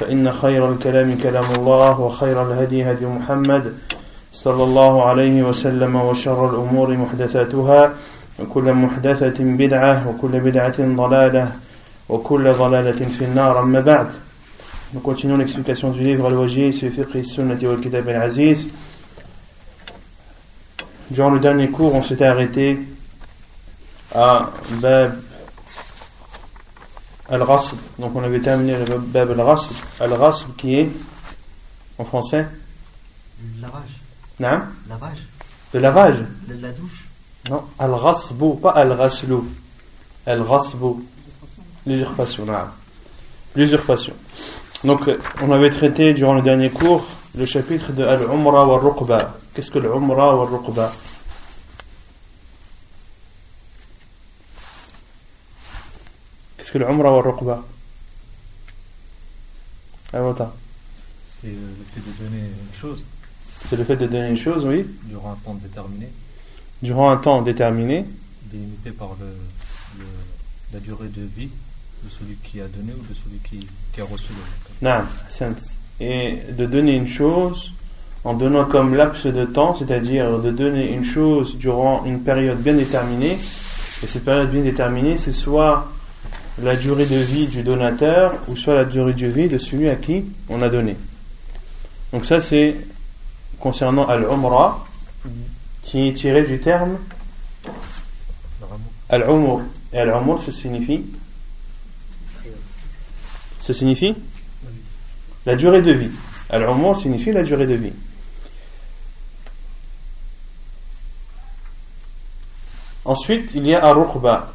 فإن خير الكلام كلام الله وخير الهدي هدي محمد صلى الله عليه وسلم وشر الأمور محدثاتها وكل محدثة بدعة وكل بدعة ضلالة وكل ضلالة في النار أما بعد Nous continuons l'explication du livre Fiqh Sunnati wal Kitab al-Aziz. Durant le dernier cours, on s'était arrêté à Bab Al-Rasb. Donc on avait terminé le Bab Al-Rasb. Al-Rasb qui est, en français? Lavage. Non Lavage. De lavage? La, la douche. Non, Al-Rasbu, pas Al-Raslu. Al-Rasbu. L'usurpation, non. L'usurpation. Donc, euh, on avait traité durant le dernier cours le chapitre de Al-Umra wa Ruqba. Qu'est-ce que l'Umra wa Ruqba? Qu'est-ce que wa Ruqba Ah. C'est le fait de donner une chose C'est le fait de donner une chose, oui, durant un temps déterminé, durant un temps déterminé, délimité par le, le- la durée de vie de celui qui a donné ou de celui qui, qui a reçu le ahsant. et de donner une chose en donnant comme laps de temps, c'est-à-dire de donner une chose durant une période bien déterminée. Et cette période bien déterminée, c'est soit la durée de vie du donateur ou soit la durée de vie de celui à qui on a donné. Donc ça, c'est concernant Al-Umra, qui est tiré du terme. Al-Umur. Et Al-Umur, ça signifie Ça signifie La durée de vie. Al-Umur signifie la durée de vie. Ensuite, il y a Al-Ruqba.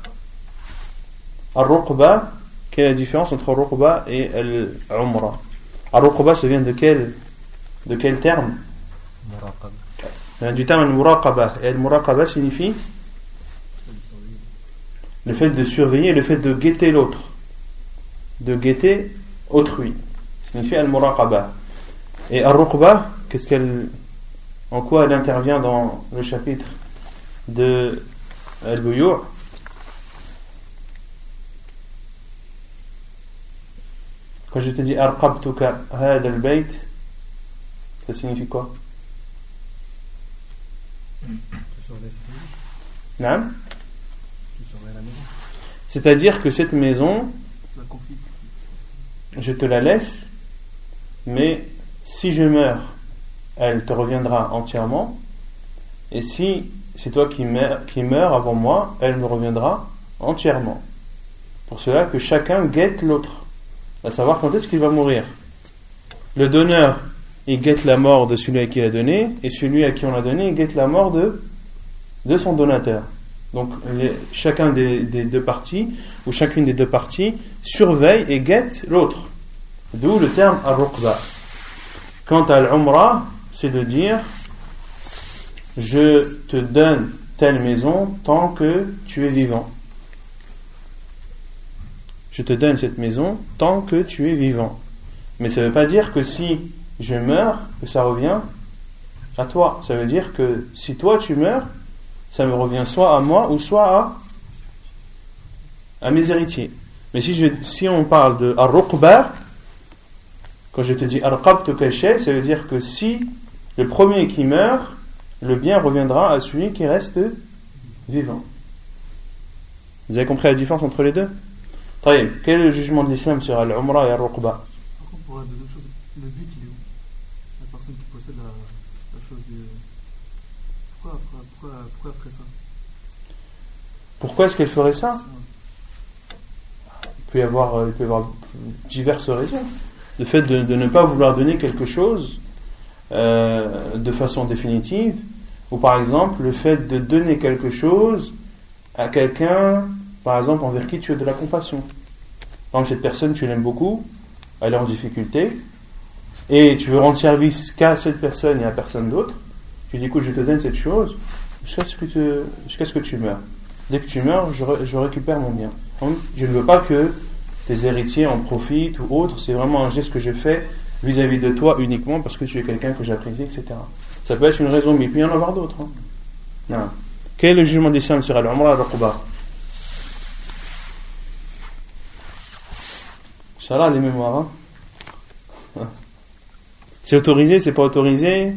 Al-Ruqba, quelle est la différence entre Al-Ruqba et Al-Umra? Al-Ruqba, ça vient de quel, de quel terme? Du terme Al-Muraqaba. Et Al-Muraqaba signifie le fait de surveiller, le fait de guetter l'autre. De guetter autrui. Signifie Al-Muraqaba. Et Al-Ruqba, qu'est-ce qu'elle, en quoi elle intervient dans le chapitre de Al-Buyu' Quand je te dis Arqabtuka hada al-bayt, ça signifie quoi? Maison. C'est-à-dire que cette maison, je te la laisse, mais si je meurs, elle te reviendra entièrement. Et si c'est toi qui meurs, qui meurs avant moi, elle me reviendra entièrement. Pour cela que chacun guette l'autre, à savoir quand est-ce qu'il va mourir. Le donneur, il guette la mort de celui à qui il a donné, et celui à qui on l'a donné, il guette la mort de, son donateur. Donc chacun des, deux parties, ou chacune des deux parties, surveille et guette l'autre. D'où le terme al-ruqba. Quant à l'umra, c'est de dire je te donne telle maison tant que tu es vivant. Je te donne cette maison tant que tu es vivant. Mais ça ne veut pas dire que si je meurs, que ça revient à toi. Ça veut dire que si toi tu meurs, ça me revient soit à moi ou soit à, mes héritiers. Mais si, je, on parle de ar-ruqba, quand je te dis arqabtu kashay, ça veut dire que si le premier qui meurt, le bien reviendra à celui qui reste vivant. Vous avez compris la différence entre les deux? Quel est le jugement de l'islam sur al-umra et al-ruqba Par contre, pour la deuxième chose, le but, il est où? La personne qui possède la, la chose. Pourquoi, pourquoi, pourquoi, pourquoi elle ferait ça? Pourquoi est-ce qu'elle ferait ça? Il peut, y avoir, euh, il peut y avoir diverses raisons. Le fait de, de ne pas vouloir donner quelque chose euh, de façon définitive, ou par exemple le fait de donner quelque chose à quelqu'un, par exemple, envers qui tu as de la compassion. Par exemple, cette personne, tu l'aimes beaucoup, elle est en difficulté, et tu veux rendre service qu'à cette personne et à personne d'autre, tu dis, écoute, je te donne cette chose jusqu'à ce que, ce que tu meurs. Dès que tu meurs, je, re- je récupère mon bien. Je ne veux pas que tes héritiers en profitent ou autre, c'est vraiment un geste que je fais vis-à-vis de toi uniquement parce que tu es quelqu'un que j'apprécie, etc. Ça peut être une raison, mais il peut y en avoir d'autres. hein. Non. Quel est le jugement d'Islam sur Al-Umrah al-Raqba Inch'Allah, les mémoires. hein. C'est autorisé, c'est pas autorisé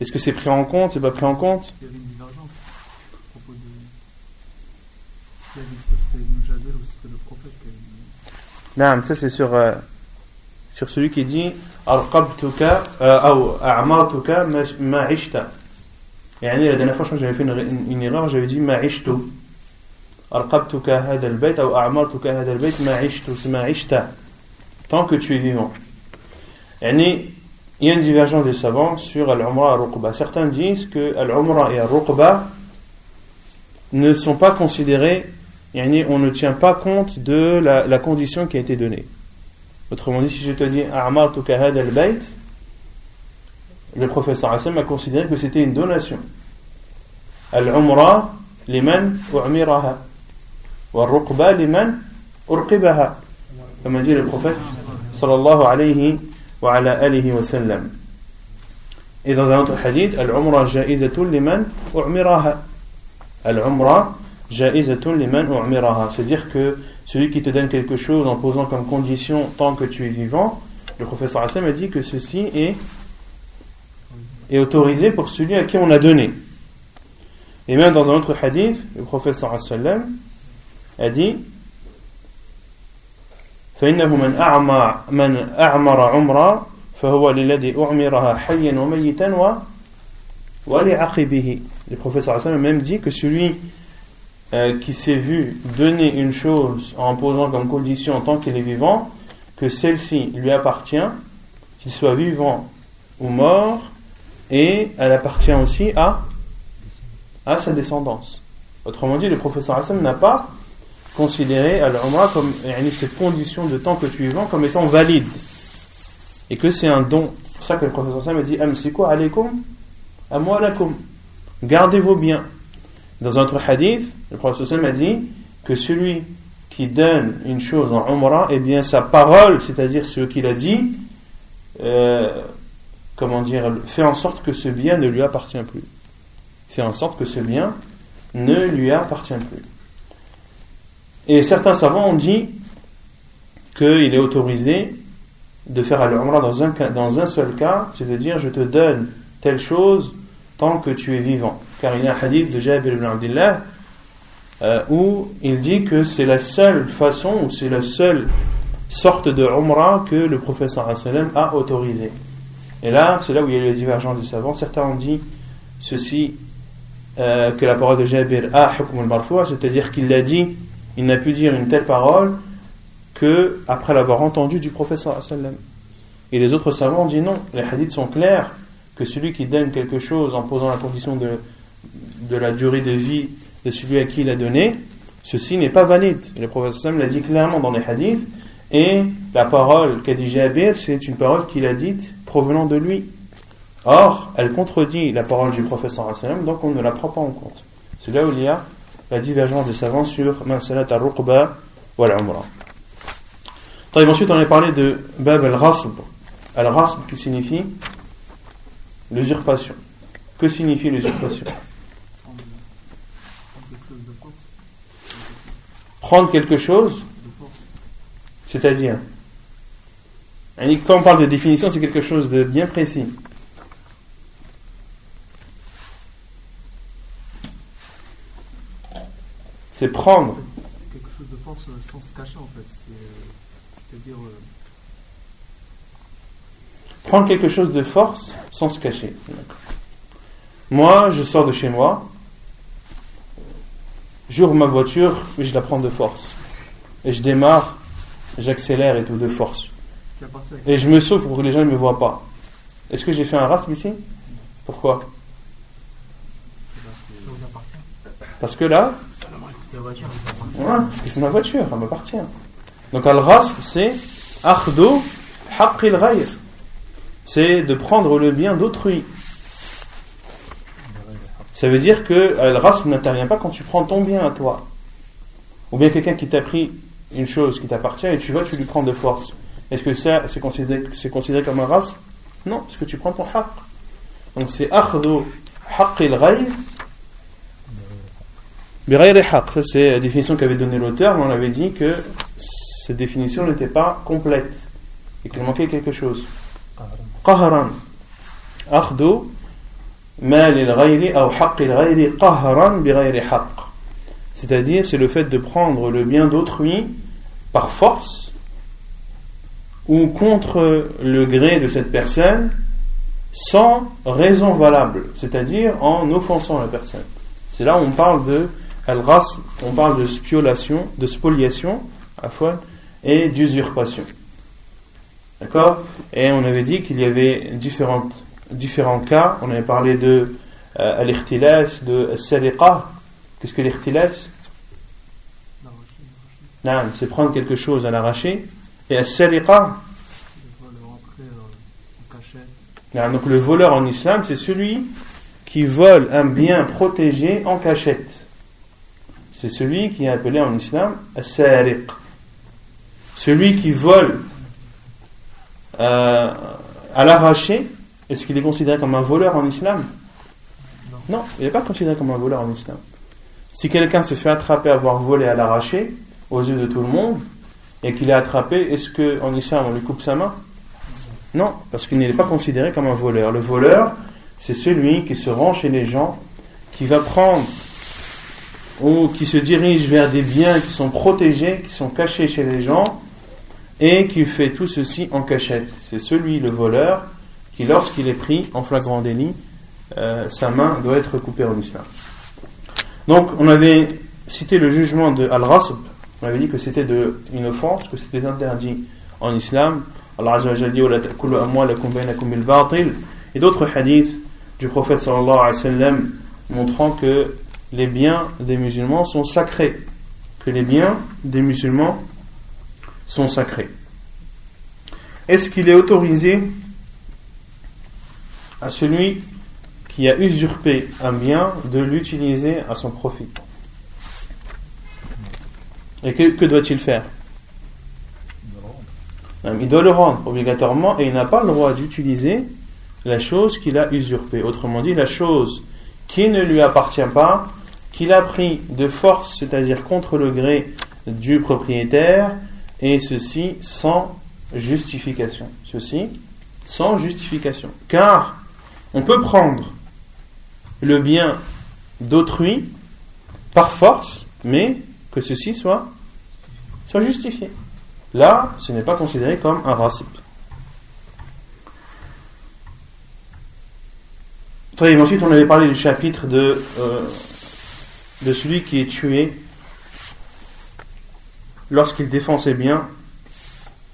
Est-ce que c'est pris en compte, c'est pas pris en compte Il y avait une divergence à propos de. Qui avait dit ça C'était Ibn Jabir ou c'était le prophète qui avait dit Non, ça c'est sur, euh, sur celui qui dit Arqabtuka euh, ou A'martuka ma- ma'ishta. يعني la dernière fois, je crois que j'avais fait une, une, une erreur, j'avais dit ma'ishtu. Arqabtuka hada al-bayt ou A'martuka hada al-bayt ma'ishtu, c'est ma'ishta. tant que tu es vivant. Il y a une divergence des savants sur Al-Umrah et Al-Ruqba. Certains disent que Al-Umrah et Al-Ruqba ne sont pas considérés, on ne tient pas compte de la, condition qui a été donnée. Autrement dit, si je te dis A'mar tukahad al-Bayt, le professeur Hassan a considéré que c'était une donation. Al-Umrah, liman u'miraha. Wa Al-Ruqba, liman urqibaha. Comme a dit le prophète sallallahu alayhi wa ala alihi wa sallam. Et dans un autre hadith, Al-Umra ja'izatun liman u'miraha. Al-Umra Ja'izatun liman u'miraha. C'est-à-dire que celui qui te donne quelque chose en posant comme condition tant que tu es vivant, le professeur a dit que ceci est, est autorisé pour celui à qui on a donné. Et même dans un autre hadith, le professeur Hassan a dit فإنه من أعمر من أعمر عمرا فهو للذي أعمرها حيا وميتا و ولعقبه. Le professeur Hassan a même dit que celui euh, qui s'est vu donner une chose en posant comme condition en tant qu'il est vivant, que celle-ci lui appartient, qu'il soit vivant ou mort, et elle appartient aussi à, à sa descendance. Autrement dit, le professeur Hassan n'a pas considéré Al-Umrah comme cette condition de temps que tu vivant comme étant valide, et que c'est un don. C'est pour ça que le professeur Hassan a dit Amsiku alaykum amwalakum. Gardez vos biens. Dans un autre hadith, le prophète sallam a dit que celui qui donne une chose en Umrah, eh bien sa parole, c'est-à-dire ce qu'il a dit, euh, comment dire, fait en sorte que ce bien ne lui appartient plus. Fait en sorte que ce bien ne lui appartient plus. Et certains savants ont dit qu'il est autorisé de faire al-Umrah dans un, dans un seul cas, c'est-à-dire je te donne telle chose tant que tu es vivant. Car il y a un hadith de Jabir ibn Abdullah euh, où il dit que c'est la seule façon, ou c'est la seule sorte de Umrah que le professeur a autorisé. Et là, c'est là où il y a eu la divergence des savants. Certains ont dit ceci, euh, que la parole de Jabir a hukm al-marfu', c'est-à-dire qu'il l'a dit, il n'a pu dire une telle parole que après l'avoir entendu du professeur. Et les autres savants ont dit non, les hadiths sont clairs que celui qui donne quelque chose en posant la condition de, de la durée de vie de celui à qui il a donné, ceci n'est pas valide. Le sallam l'a dit clairement dans les hadiths, et la parole qu'a dit Jabir, c'est une parole qu'il a dite provenant de lui. Or, elle contredit la parole du professeur donc on ne la prend pas en compte. C'est là où il y a la divergence des savants sur Masalat al-Ruqba ou al-Umrah. Ensuite, on a parlé de Bab al-Rasb. Al-Rasb qui signifie l'usurpation. Que signifie l'usurpation? Prendre quelque chose, c'est-à-dire. Hein, quand on parle de définition, c'est quelque chose de bien précis. C'est prendre. Quelque chose de force sans se cacher en fait. Euh, C'est-à-dire. euh, Prendre quelque chose de force sans se cacher. Moi, je sors de chez moi, j'ouvre ma voiture, mais je la prends de force. Et je démarre, j'accélère et tout de force. Et je me sauve pour que les gens ne me voient pas. Est-ce que j'ai fait un rasp ici? Pourquoi? Vous appartient. Parce que là, Appartient. Ouais, parce que c'est ma voiture, elle m'appartient. Donc al-rasb, c'est haqqil. C'est de prendre le bien d'autrui. Ça veut dire que al-rasb n'intervient pas quand tu prends ton bien à toi. Ou bien quelqu'un qui t'a pris une chose qui t'appartient et tu vas, tu lui prends de force. Est-ce que ça, c'est considéré, considéré comme un rasb Non, parce que tu prends ton haqq. Donc c'est akhdu haqqil c'est la définition qu'avait donnée l'auteur, mais on avait dit que cette définition n'était pas complète et qu'il manquait quelque chose. قهرا أخذ مال الغير أو حق الغير قهرا بغير حق c'est-à-dire c'est le fait de prendre le bien d'autrui par force ou contre le gré de cette personne sans raison valable c'est-à-dire en offensant la personne c'est là où on parle de al-ghas on parle de spoliation de spoliation afwan, et d'usurpation D'accord? Et on avait dit qu'il y avait différents cas. On avait parlé de euh, al-ikhtilas, de al-sariqa. Qu'est-ce que l'ikhtilas? C'est prendre quelque chose à l'arraché. Et al-sariqa, donc le voleur en islam, c'est celui qui vole un bien protégé en cachette. C'est celui qui est appelé en islam al-sariq. Celui qui vole euh, à l'arraché, est-ce qu'il est considéré comme un voleur en islam? Non. Non, il n'est pas considéré comme un voleur en islam. Si quelqu'un se fait attraper à avoir volé à l'arraché, aux yeux de tout le monde, et qu'il est attrapé, est-ce qu'en islam on lui coupe sa main? Non, parce qu'il n'est pas considéré comme un voleur. Le voleur, c'est celui qui se rend chez les gens, qui va prendre ou qui se dirige vers des biens qui sont protégés, qui sont cachés chez les gens, et qui fait tout ceci en cachette. C'est celui, le voleur, qui lorsqu'il est pris en flagrant délit, euh, sa main doit être coupée en islam. Donc on avait cité le jugement de Al-Rasb, on avait dit que c'était une offense, que c'était interdit en islam. Allah dit Et d'autres hadiths du prophète sallallahu alayhi wa sallam montrant que les biens des musulmans sont sacrés. Que les biens des musulmans sont sacrés. Est-ce qu'il est autorisé à celui qui a usurpé un bien de l'utiliser à son profit? Et que, que doit-il faire? Il doit le rendre obligatoirement et il n'a pas le droit d'utiliser la chose qu'il a usurpée. Autrement dit, la chose qui ne lui appartient pas, qu'il a pris de force, c'est-à-dire contre le gré du propriétaire, et ceci sans justification. Ceci sans justification. Car on peut prendre le bien d'autrui par force, mais que ceci soit, justifié. Là, ce n'est pas considéré comme un. Très ensuite, on avait parlé du chapitre de, euh, de celui qui est tué lorsqu'il défend ses biens.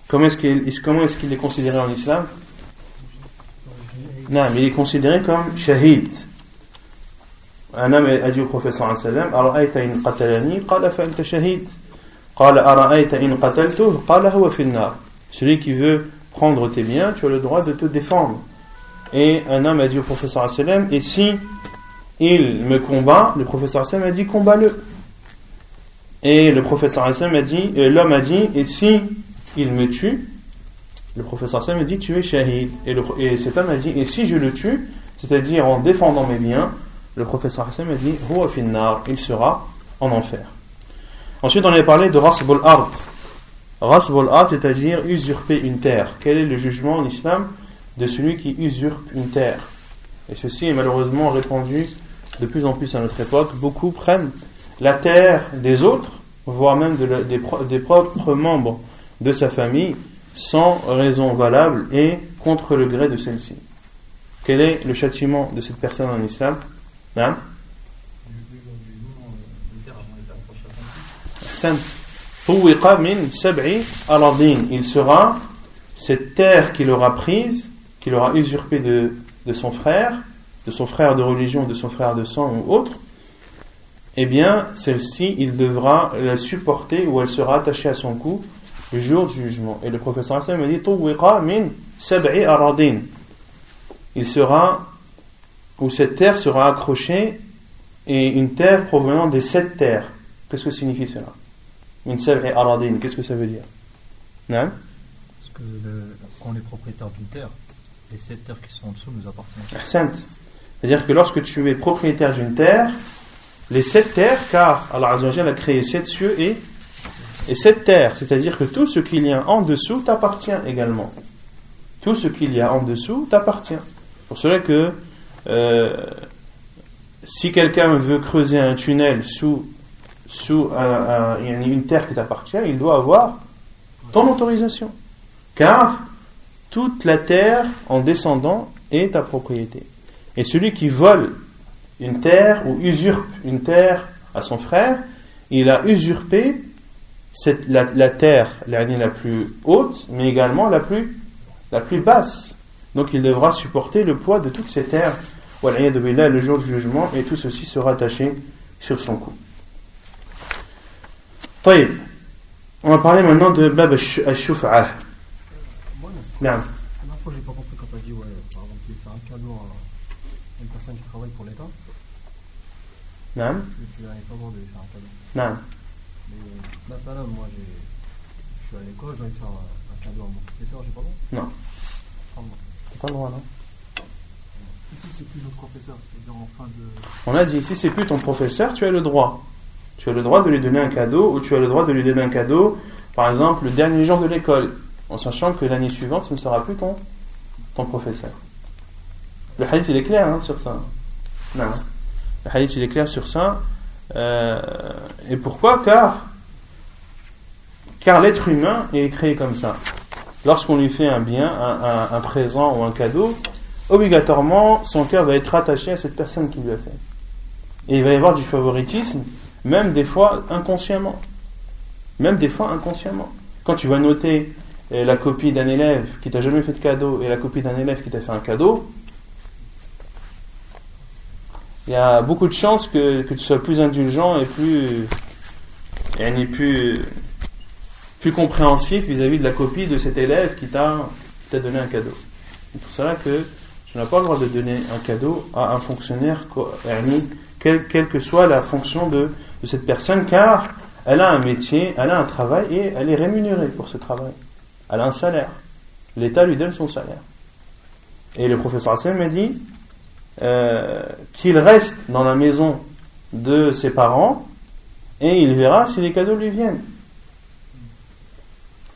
Comment est-ce qu'il est, comment est, qu'il est considéré en islam Non, mais il est considéré comme shahid. Un homme a dit au prophète sallallahu alayhi wa sallam أرأيت إن قتلني قال فأنت شهيد قال أرأيت إن قتلته قال هو في النار Celui qui veut prendre tes biens, tu as le droit de te défendre. Et un homme a dit au professeur sallam et si il me combat, le professeur sallam a dit combat-le. Et le professeur sallam a dit, euh, l'homme a dit, et si il me tue, le professeur sallam a dit tu es shahid. Et, le, et cet homme a dit, et si je le tue, c'est-à-dire en défendant mes biens, le professeur sallam a dit il sera en enfer. Ensuite, on avait parlé de rasbul ard. Rasbul ard, c'est-à-dire usurper une terre. Quel est le jugement en islam de celui qui usurpe une terre? Et ceci est malheureusement répandu de plus en plus à notre époque, beaucoup prennent la terre des autres, voire même des, propres membres de sa famille, sans raison valable et contre le gré de celle-ci. Quel est le châtiment de cette personne en islam? Il sera, cette terre qu'il aura prise, qu'il aura usurpée de son frère, de son frère de religion, de son frère de sang ou autre, eh bien, celle-ci, il devra la supporter ou elle sera attachée à son cou le jour du jugement. Et le professeur Hassan a dit min Il sera, ou cette terre sera accrochée, et une terre provenant des sept terres. Qu'est-ce que signifie cela? Min qu'est-ce que ça veut dire? Non? Parce que quand on est propriétaire d'une terre, les sept terres qui sont en dessous nous appartiennent. C'est-à-dire que lorsque tu es propriétaire d'une terre, les sept terres, car Allah Azza wa Jalla a créé sept cieux et, et sept terres, c'est-à-dire que tout ce qu'il y a en dessous t'appartient également. Tout ce qu'il y a en dessous t'appartient. Pour cela que euh, si quelqu'un veut creuser un tunnel sous, sous une terre qui t'appartient, il doit avoir ton autorisation. Car toute la terre en descendant est ta propriété. Et celui qui vole une terre ou usurpe une terre à son frère, il a usurpé cette, la, la, terre, l'année la plus haute, mais également la plus, la plus basse. Donc il devra supporter le poids de toutes ces terres, le jour du jugement, et tout ceci sera attaché sur son cou. On va parler maintenant de Bab al-Shuf'ah. Mais euh, maintenant, moi, je suis à l'école, j'ai envie de faire un, cadeau à mon professeur, j'ai pas le droit Non. Pas le droit, non Ici, c'est plus notre professeur, c'est-à-dire en fin de. On a dit, si c'est plus ton professeur, tu as le droit. Tu as le droit de lui donner un cadeau, ou tu as le droit de lui donner un cadeau, par exemple, le dernier jour de l'école, en sachant que l'année suivante, ce ne sera plus ton, ton professeur. Le hadith, il est clair hein, sur ça. Non. Le hadith, il est clair sur ça. Euh, et pourquoi? Car, car l'être humain est créé comme ça. Lorsqu'on lui fait un bien, un, un- un présent ou un cadeau, obligatoirement, son cœur va être attaché à cette personne qui lui a fait. Et il va y avoir du favoritisme, même des fois inconsciemment. Même des fois inconsciemment. Quand tu vas noter euh, la copie d'un élève qui t'a jamais fait de cadeau et la copie d'un élève qui t'a fait un cadeau, il y a beaucoup de chances que, que tu sois plus indulgent et plus, et plus, plus compréhensif vis-à-vis de la copie de cet élève qui t'a donné un cadeau. C'est pour cela que tu n'as pas le droit de donner un cadeau à un fonctionnaire, quelle, quelle que soit la fonction de, de cette personne, car elle a un métier, elle a un travail et elle est rémunérée pour ce travail. Elle a un salaire. L'État lui donne son salaire. Et le professeur Hassan m'a dit euh, qu'il reste dans la maison de ses parents et il verra si les cadeaux lui viennent.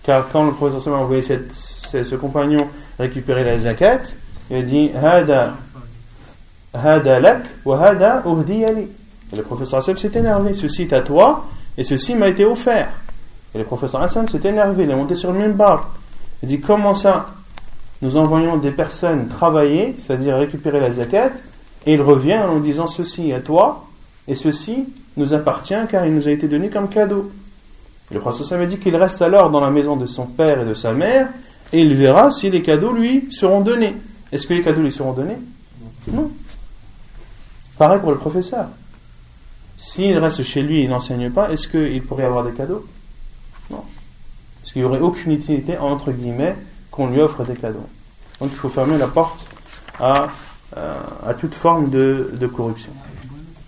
Car quand le professeur a envoyé ce, compagnon récupérer la zakat, il a dit Hada Hada wa hada uhdiya li. Et le professeur Hassan s'est énervé. Ceci est à toi et ceci m'a été offert. Et le professeur Hassan s'est énervé. Il est monté sur le minbar. Il dit Comment ça Nous envoyons des personnes travailler, c'est-à-dire récupérer la zakat, et il revient en nous disant Ceci à toi et ceci nous appartient car il nous a été donné comme cadeau. Le Hassan m'a dit qu'il reste alors dans la maison de son père et de sa mère et il verra si les cadeaux lui seront donnés. Est-ce que les cadeaux lui seront donnés? Non. Pareil pour le professeur. S'il reste chez lui et n'enseigne pas, est-ce qu'il pourrait avoir des cadeaux? Non. Parce qu'il n'y aurait aucune utilité, entre guillemets, qu'on lui offre des cadeaux. Donc il faut fermer la porte à, euh, à toute forme de, de corruption.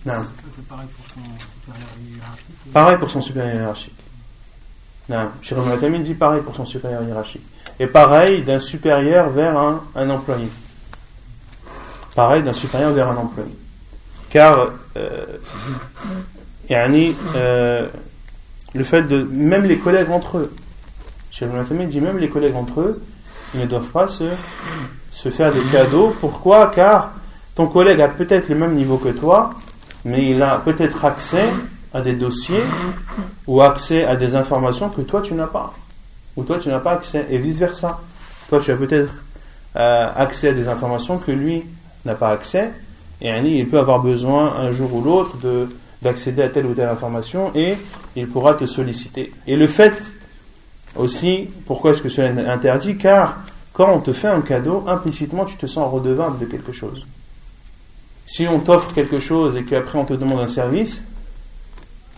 Non. Pareil pour son supérieur hiérarchique. Pareil pour son supérieur hiérarchique. Non. Shirah Mu'tamin dit pareil pour son supérieur hiérarchique. Et pareil d'un supérieur vers un, un employé. Pareil d'un supérieur vers un employé. Car, euh, yani, euh, le fait de. Même les collègues entre eux. Mu'tamin dit même les collègues entre eux, ils ne doivent pas se, se faire des cadeaux. Pourquoi? Car ton collègue a peut-être le même niveau que toi, mais il a peut-être accès à des dossiers ou accès à des informations que toi tu n'as pas, ou toi tu n'as pas accès, et vice versa. Toi tu as peut-être euh, accès à des informations que lui n'a pas accès. Et il peut avoir besoin un jour ou l'autre de d'accéder à telle ou telle information et il pourra te solliciter. Et le fait aussi, pourquoi est-ce que cela est interdit Car quand on te fait un cadeau, implicitement tu te sens redevable de quelque chose. Si on t'offre quelque chose et qu'après on te demande un service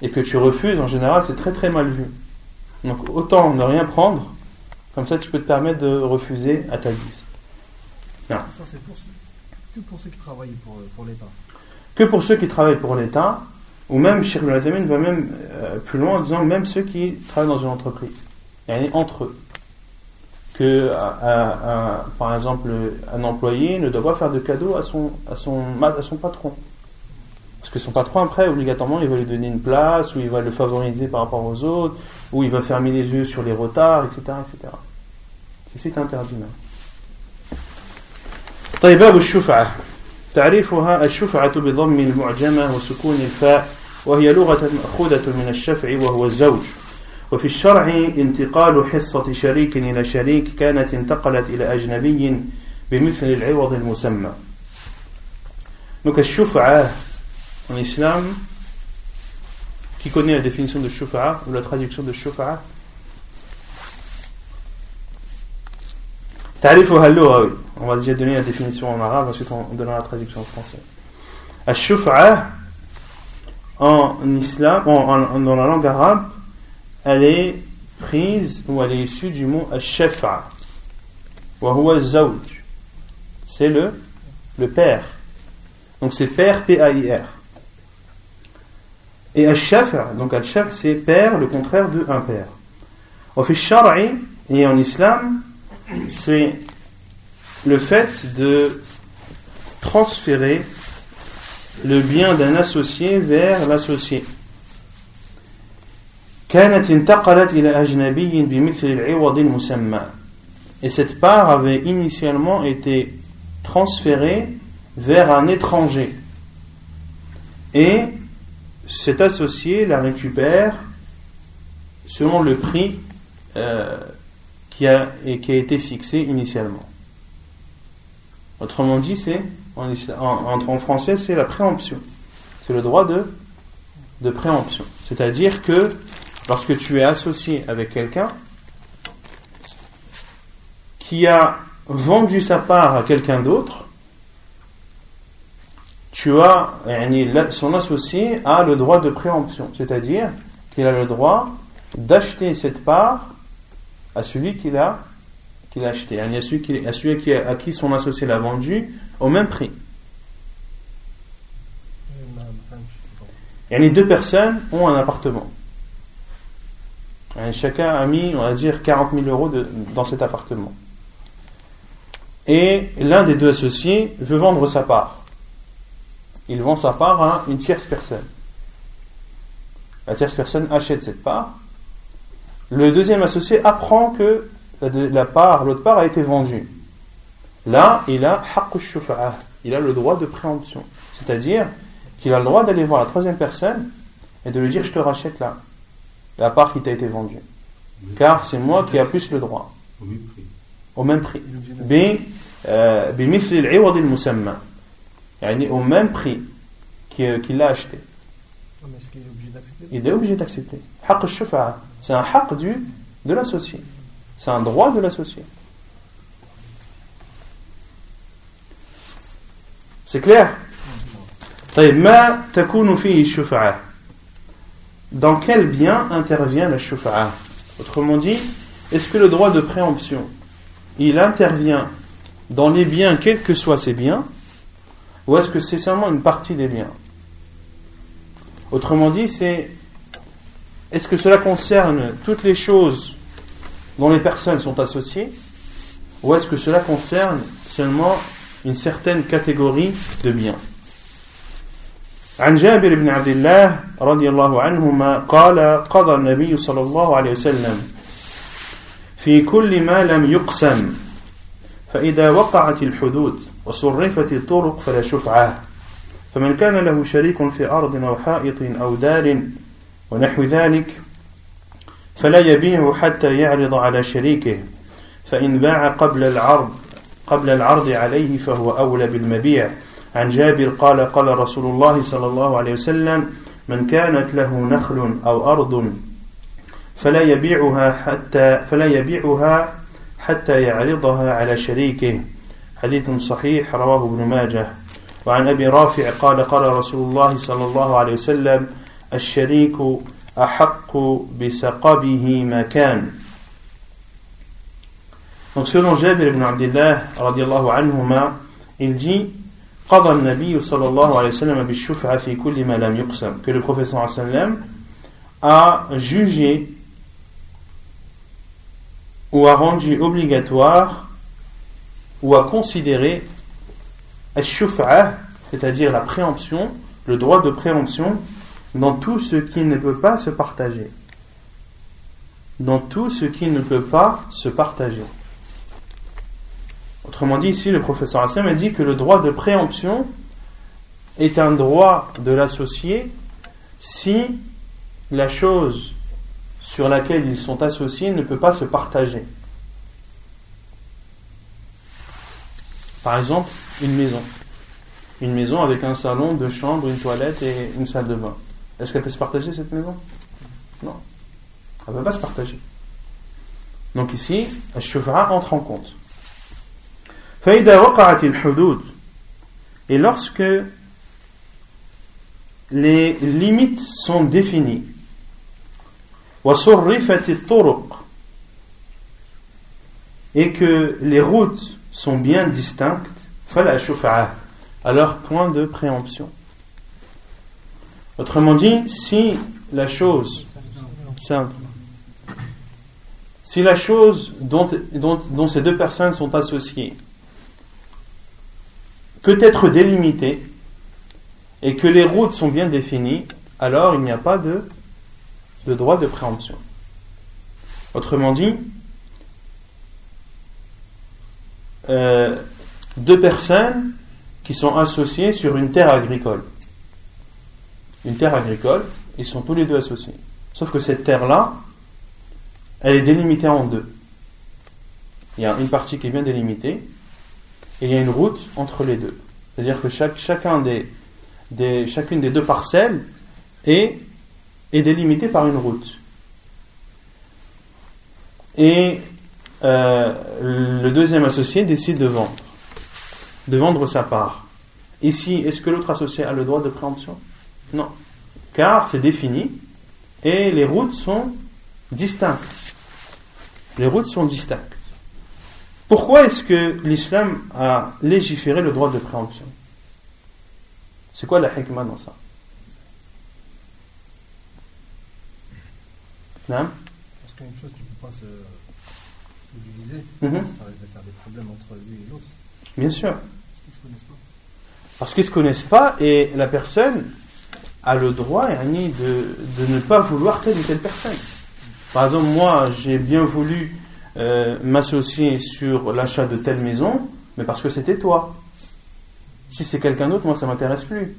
et que tu refuses, en général c'est très très mal vu. Donc autant ne rien prendre, comme ça tu peux te permettre de refuser à ta guise. Ça c'est pour, que pour ceux qui travaillent pour, pour l'État. Que pour ceux qui travaillent pour l'État, ou même, Al-Azamin va même euh, plus loin en disant même ceux qui travaillent dans une entreprise Il y a entre eux. Que, par exemple, un employé ne doit pas faire de cadeau à son, à son, à son patron. Parce que son patron, après, obligatoirement, il va lui donner une place, ou il va le favoriser par rapport aux autres, ou il va fermer les yeux sur les retards, etc. etc. C'est interdit même. طيب باب الشفعة تعريفها الشفعة بضم المعجمة وسكون الفاء وهي لغة مأخوذة من الشفع وهو الزوج وفي الشرع انتقال حصة شريك إلى شريك كانت انتقلت إلى أجنبي بمثل العوض المسمى Donc الشفعة en islam, qui connaît la définition de shufa'a ou la traduction de shufa'a تعريفها اللغوي on va déjà donner la définition en arabe ensuite on donnera la traduction en français الشفعة en islam, en, dans la langue arabe, elle est prise ou elle est issue du mot al-shafa. C'est le, le père. Donc c'est père, P-A-I-R. Et al-shafa, donc al-shafa, c'est père, le contraire de un père. et en islam, c'est le fait de transférer le bien d'un associé vers l'associé. Et cette part avait initialement été transférée vers un étranger. Et cet associé la récupère selon le prix euh, qui, a, et qui a été fixé initialement. Autrement dit, c'est en, français, c'est la préemption. C'est le droit de, de préemption. C'est-à-dire que lorsque tu es associé avec quelqu'un qui a vendu sa part à quelqu'un d'autre, tu as, son associé a le droit de préemption, c'est-à-dire qu'il a le droit d'acheter cette part à celui qui l'a acheté, à celui, qui, à celui à qui son associé l'a vendu au même prix. Et les deux personnes ont un appartement. Et chacun a mis, on va dire, 40 000 euros dans cet appartement. Et l'un des deux associés veut vendre sa part. Il vend sa part à une tierce personne. La tierce personne achète cette part. Le deuxième associé apprend que la part, l'autre part a été vendue. Là, il a il a le droit de préemption. C'est-à-dire qu'il a le droit d'aller voir la troisième personne et de lui dire je te rachète là, la part qui t'a été vendue. Car c'est moi qui a plus le droit. Au même prix. Euh, au même prix qu'il l'a acheté. Il est obligé d'accepter. C'est un haq du, de l'associé. C'est un droit de l'associé. C'est clair? Dans quel bien intervient la shufa'a? Autrement dit, est-ce que le droit de préemption, il intervient dans les biens, quels que soient ces biens, ou est-ce que c'est seulement une partie des biens? Autrement dit, c'est est-ce que cela concerne toutes les choses dont les personnes sont associées ou est-ce que cela concerne seulement une certaine catégorie de biens? عن جابر بن عبد الله رضي الله عنهما قال قضى النبي صلى الله عليه وسلم في كل ما لم يقسم فإذا وقعت الحدود وصرفت الطرق فلا شفعة فمن كان له شريك في أرض أو حائط أو دار ونحو ذلك فلا يبيع حتى يعرض على شريكه فإن باع قبل العرض قبل العرض عليه فهو أولى بالمبيع. عن جابر قال قال رسول الله صلى الله عليه وسلم من كانت له نخل أو أرض فلا يبيعها حتى فلا يبيعها حتى يعرضها على شريكه. حديث صحيح رواه ابن ماجه. وعن أبي رافع قال قال رسول الله صلى الله عليه وسلم الشريك أحق بسقبه ما كان Donc selon Jabir ibn Abdullah anhuma, il dit que le professeur a jugé ou a rendu obligatoire ou a considéré c'est-à-dire la préemption, le droit de préemption dans tout ce qui ne peut pas se partager. Dans tout ce qui ne peut pas se partager. Autrement dit, ici, le professeur Hassan a dit que le droit de préemption est un droit de l'associé si la chose sur laquelle ils sont associés ne peut pas se partager. Par exemple, une maison. Une maison avec un salon, deux chambres, une toilette et une salle de bain. Est-ce qu'elle peut se partager cette maison? Non. Elle ne peut pas se partager. Donc ici, le entre en compte. Et lorsque les limites sont définies, et que les routes sont bien distinctes, alors point de préemption. Autrement dit, si la chose si la chose dont, dont ces deux personnes sont associées peut être délimitée et que les routes sont bien définies, alors il n'y a pas de, de droit de préemption. Autrement dit, euh, deux personnes qui sont associées sur une terre agricole. Une terre agricole, ils sont tous les deux associés. Sauf que cette terre-là, elle est délimitée en deux. Il y a une partie qui est bien délimitée, et il y a une route entre les deux. C'est-à-dire que chacune des deux parcelles est, est délimitée par une route. Et euh, le deuxième associé décide de vendre, de vendre sa part. Ici, est-ce que l'autre associé a le droit de préemption? Non, car c'est défini et les routes sont distinctes. Les routes sont distinctes. Pourquoi est-ce que l'islam a légiféré le droit de préemption? C'est quoi la hikmah dans ça? Non Parce qu'une chose qui ne peut pas se diviser, mhm. ça risque de faire des problèmes entre lui et l'autre. Bien sûr. Parce qu'ils ne se connaissent pas. Parce qu'ils ne se connaissent pas et la personne a le droit de, de ne pas vouloir telle ou telle personne. Par exemple, moi, j'ai bien voulu euh, m'associer sur l'achat de telle maison, mais parce que c'était toi. Si c'est quelqu'un d'autre, moi ça m'intéresse plus.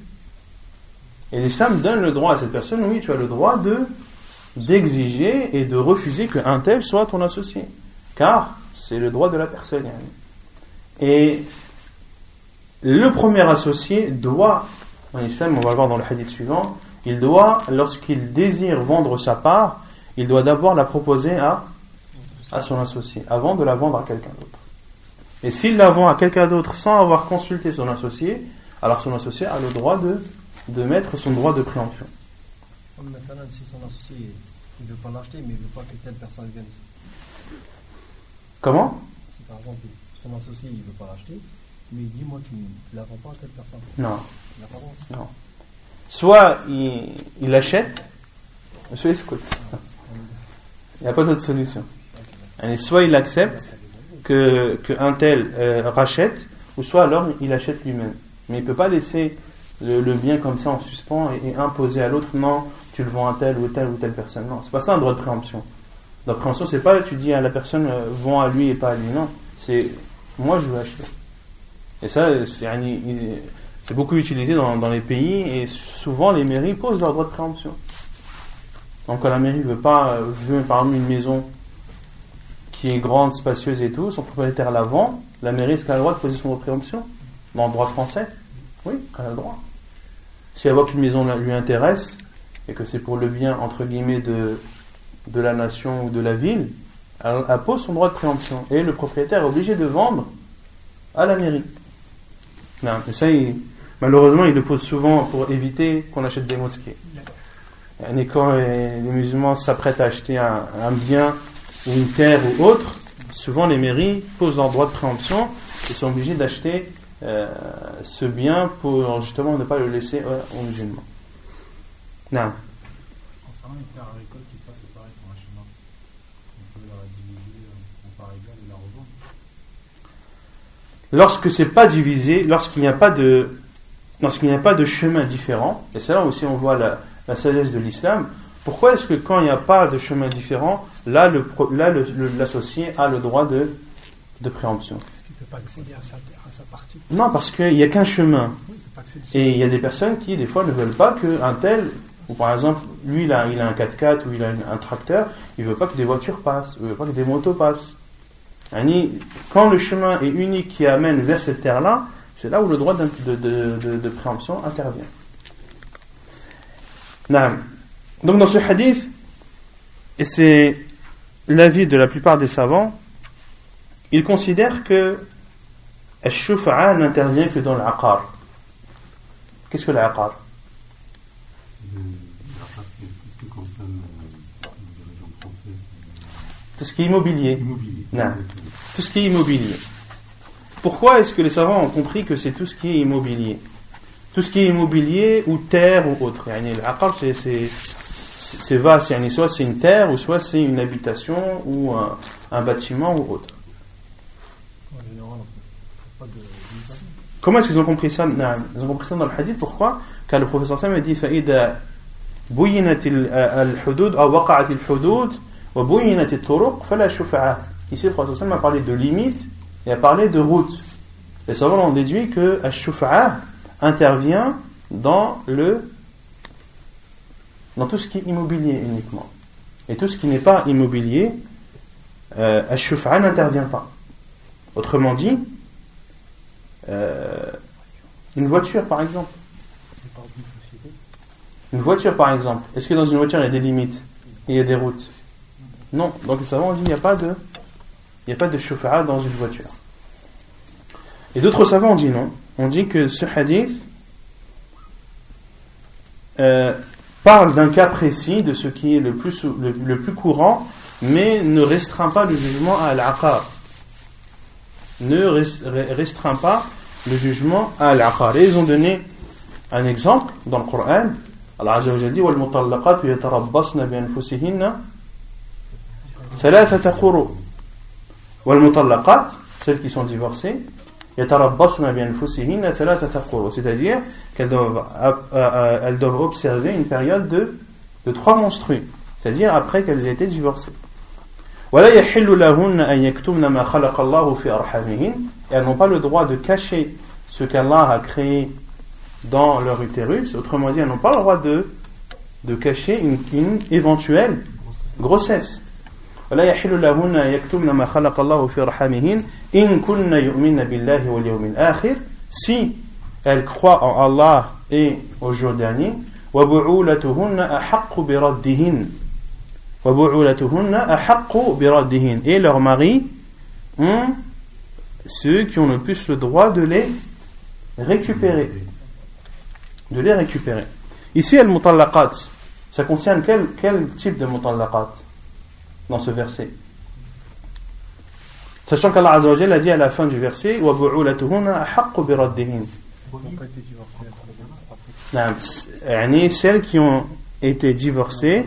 Et l'islam donne le droit à cette personne, oui, tu as le droit de d'exiger et de refuser qu'un tel soit ton associé. Car c'est le droit de la personne. Et le premier associé doit, en islam, on va le voir dans le hadith suivant, il doit, lorsqu'il désire vendre sa part, il doit d'abord la proposer à à son associé avant de la vendre à quelqu'un d'autre. Et s'il la vend à quelqu'un d'autre sans avoir consulté son associé, alors son associé a le droit de, de mettre son droit de préemption. Maintenant, si son associé ne veut pas l'acheter, mais il ne veut pas que telle personne vienne. Comment? Si par exemple, son associé ne veut pas l'acheter, mais il dit Moi, tu ne la vends pas à telle personne. Non. non. Soit il, il l'achète, soit il écoute. Ah, il n'y a pas d'autre solution soit il accepte que, un tel euh, rachète, ou soit alors il achète lui-même. Mais il ne peut pas laisser le, bien comme ça en suspens et, imposer à l'autre, non, tu le vends à telle ou telle ou telle personne. Non, c'est pas ça un droit de préemption. La préemption, c'est pas tu dis à la personne, euh, vends à lui et pas à lui. Non, c'est moi je veux acheter. Et ça, c'est beaucoup utilisé dans, les pays et souvent les mairies posent leur droit de préemption. Donc quand la mairie veut pas, veut par exemple une maison qui est grande, spacieuse et tout, son propriétaire la vend, la mairie, est-ce qu'elle a le droit de poser son droit de préemption Dans le droit français? Oui, elle a le droit. Si elle voit qu'une maison lui intéresse, et que c'est pour le bien, entre guillemets, de, de la nation ou de la ville, elle, elle pose son droit de préemption. Et le propriétaire est obligé de vendre à la mairie. Non, mais ça, il- malheureusement, il le pose souvent pour éviter qu'on achète des mosquées. Et quand les, les musulmans s'apprêtent à acheter un, un bien ou une terre ou autre, souvent les mairies posent leur droit de préemption et sont obligés d'acheter euh, ce bien pour justement ne pas le laisser euh, aux musulmans. Non. Concernant une terre agricole qui passe, c'est pareil pour un chemin. On peut la diviser euh, en parts égales et la revendre. Lorsque c'est pas divisé, lorsqu'il n'y a pas de, lorsqu'il n'y a pas de chemin différent, et c'est là aussi on voit la, la sagesse de l'islam. Pourquoi est-ce que quand il n'y a pas de chemin différent, là le, pro- là le- le- l'associé a le droit de, de préemption? Il ne peut pas accéder à sa, à sa partie. Non, parce qu'il n'y a qu'un chemin. Oui, il Et il y a des personnes qui, des fois, ne veulent pas qu'un tel, ou par exemple, lui, il a, il a un 4x4 ou il a un tracteur, il ne veut pas que des voitures passent, il ne veut pas que des motos passent. Quand le chemin est unique qui amène vers cette terre-là, c'est là où le droit de, de- de- de préemption intervient. Naam. Donc dans ce hadith, et c'est l'avis de la plupart des savants, ils considèrent que Al-Shufa'a n'intervient que dans l'aqar. Qu'est-ce que l'aqar? Tout ce qui est immobilier. immobilier. Non. Tout ce qui est immobilier. Pourquoi est-ce que les savants ont compris que c'est tout ce qui est immobilier? Tout ce qui est immobilier ou terre ou autre. L'aqar, c'est, c'est, c'est vaste. Yani, soit c'est une terre ou soit c'est une habitation ou un, un bâtiment ou autre. En général, on ne pas de division. Comment est-ce qu'ils ont compris ça Non, Ils ont compris ça dans le hadith. Pourquoi Car le professeur Sam a dit فإذا بينت ال- الحدود أو وقعت الحدود وبينت الطرق فلا شفعاء. Ici, le professeur Sam a parlé de limites et a parlé de routes. Les savants ont déduit que al intervient dans le dans tout ce qui est immobilier uniquement. Et tout ce qui n'est pas immobilier, euh, al n'intervient pas. Autrement dit, euh, une voiture, par exemple. Une voiture, par exemple. Est-ce que dans une voiture, il y a des limites il y a des routes? Non. Donc, les savants ont dit il n'y a pas de, il n'y a pas de chauffard dans une voiture. Et d'autres savants ont dit non. On dit que ce hadith euh, parle d'un cas précis de ce qui est le plus, sou- le, le plus courant, mais ne restreint pas le jugement à l'aqar. Ne res- re- restreint pas le jugement à l'aqar. Et ils ont donné un exemple dans le Coran. Allah Azza wa Jalla dit وَالْمُطَلَّقَاتُ يَتَرَبَّصْنَ بِأَنفُسِهِنَّ ثلاثة قروء والمطلقات celles qui sont divorcées c'est-à-dire qu'elles euh, euh, doivent, observer une période de, de trois menstrues, c'est-à-dire après qu'elles aient été divorcées. Et elles n'ont pas le droit de cacher ce qu'Allah a créé dans leur utérus. Autrement dit, elles n'ont pas le droit de, cacher une éventuelle grossesse ولا يحل لهن أن يكتمن ما خلق الله في رحمهن إن كن يؤمن بالله واليوم الآخر si elles croient en Allah et au jour dernier وبعولتهن أحق بردهن وبعولتهن أحق بردهن et leurs maris ont ceux qui ont le plus le droit de les récupérer de les récupérer ici al-mutallaqat ça concerne quel, quel type de mutallaqat dans ce verset. Sachant qu'Allah Azzawajal a dit à la fin du verset Celles qui ont été divorcées,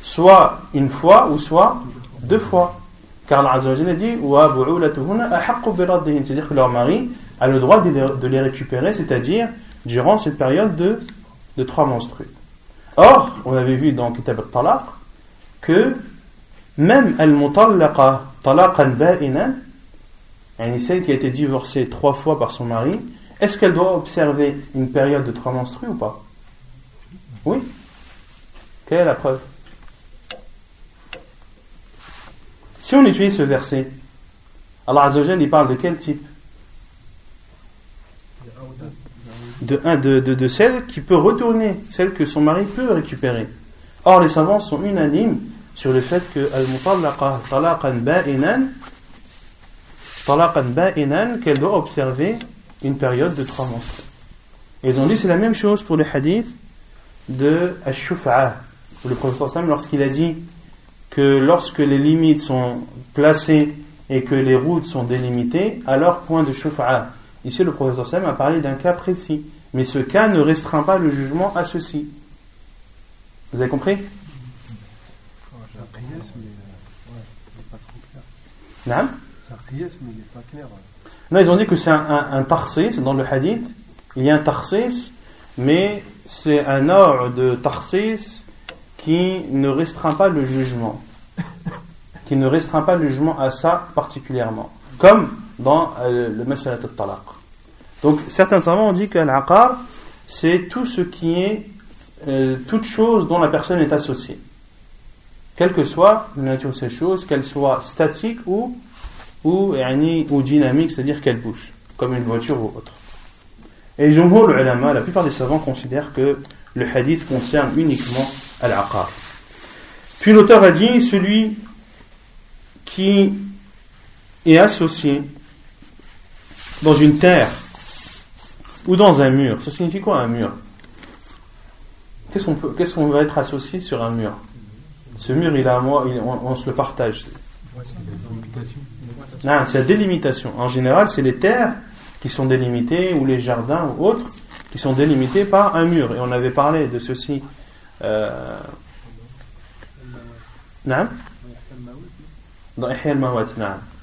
soit une fois ou soit deux fois. Car Allah Azzawajal a dit C'est-à-dire que leur mari a le droit de les récupérer, c'est-à-dire durant cette période de, de trois menstrues. Or, on avait vu dans Kitab al-Talaq que même al-mutallaqa talaqan ba'inan yani celle qui a été divorcée trois fois par son mari est-ce qu'elle doit observer une période de trois menstrues ou pas? Oui. Quelle est la preuve? Si on utilise ce verset, Allah Azzawajal, il parle de quel type? De, de, de celle qui peut retourner, celle que son mari peut récupérer. Or, les savants sont unanimes sur le fait que ba'inan ba'inan qu'elle doit observer une période de trois mois. Et ils ont dit c'est la même chose pour le hadith de Ash-Shuf'a, le professeur Sam lorsqu'il a dit que lorsque les limites sont placées et que les routes sont délimitées, alors point de Shuf'a. Ici, le professeur Sam a parlé d'un cas précis. Mais ce cas ne restreint pas le jugement à ceci. Vous avez compris C'est un priès, mais euh, ouais, il n'est pas trop clair. Non C'est un priès, mais il n'est pas clair. Non, ils ont dit que c'est un, un, un tarsis, dans le hadith. Il y a un tarsis, mais c'est un ordre de tarsis qui ne restreint pas le jugement. Qui ne restreint pas le jugement à ça particulièrement. Comme dans euh, le Masalat al-Talaq. Donc, certains savants ont dit que l'aqar, c'est tout ce qui est, euh, toute chose dont la personne est associée. Quelle que soit la nature de ces choses, qu'elle soit statique ou, ou, ou dynamique, c'est-à-dire qu'elle bouge, comme une voiture ou autre. Et Jumhur, ulama, la plupart des savants considèrent que le hadith concerne uniquement al-aqar. Puis l'auteur a dit, celui qui est associé dans une terre ou dans un mur. Ça signifie quoi un mur? Qu'est-ce qu'on qu'on va être associé sur un mur? Ce mur, il a moi, il- on, on se le partage. Non, c'est la délimitation. En général, c'est les terres qui sont délimitées ou les jardins ou autres qui sont délimités par un mur. Et on avait parlé de ceci. Euh... Non dans Ihya al-Mawat.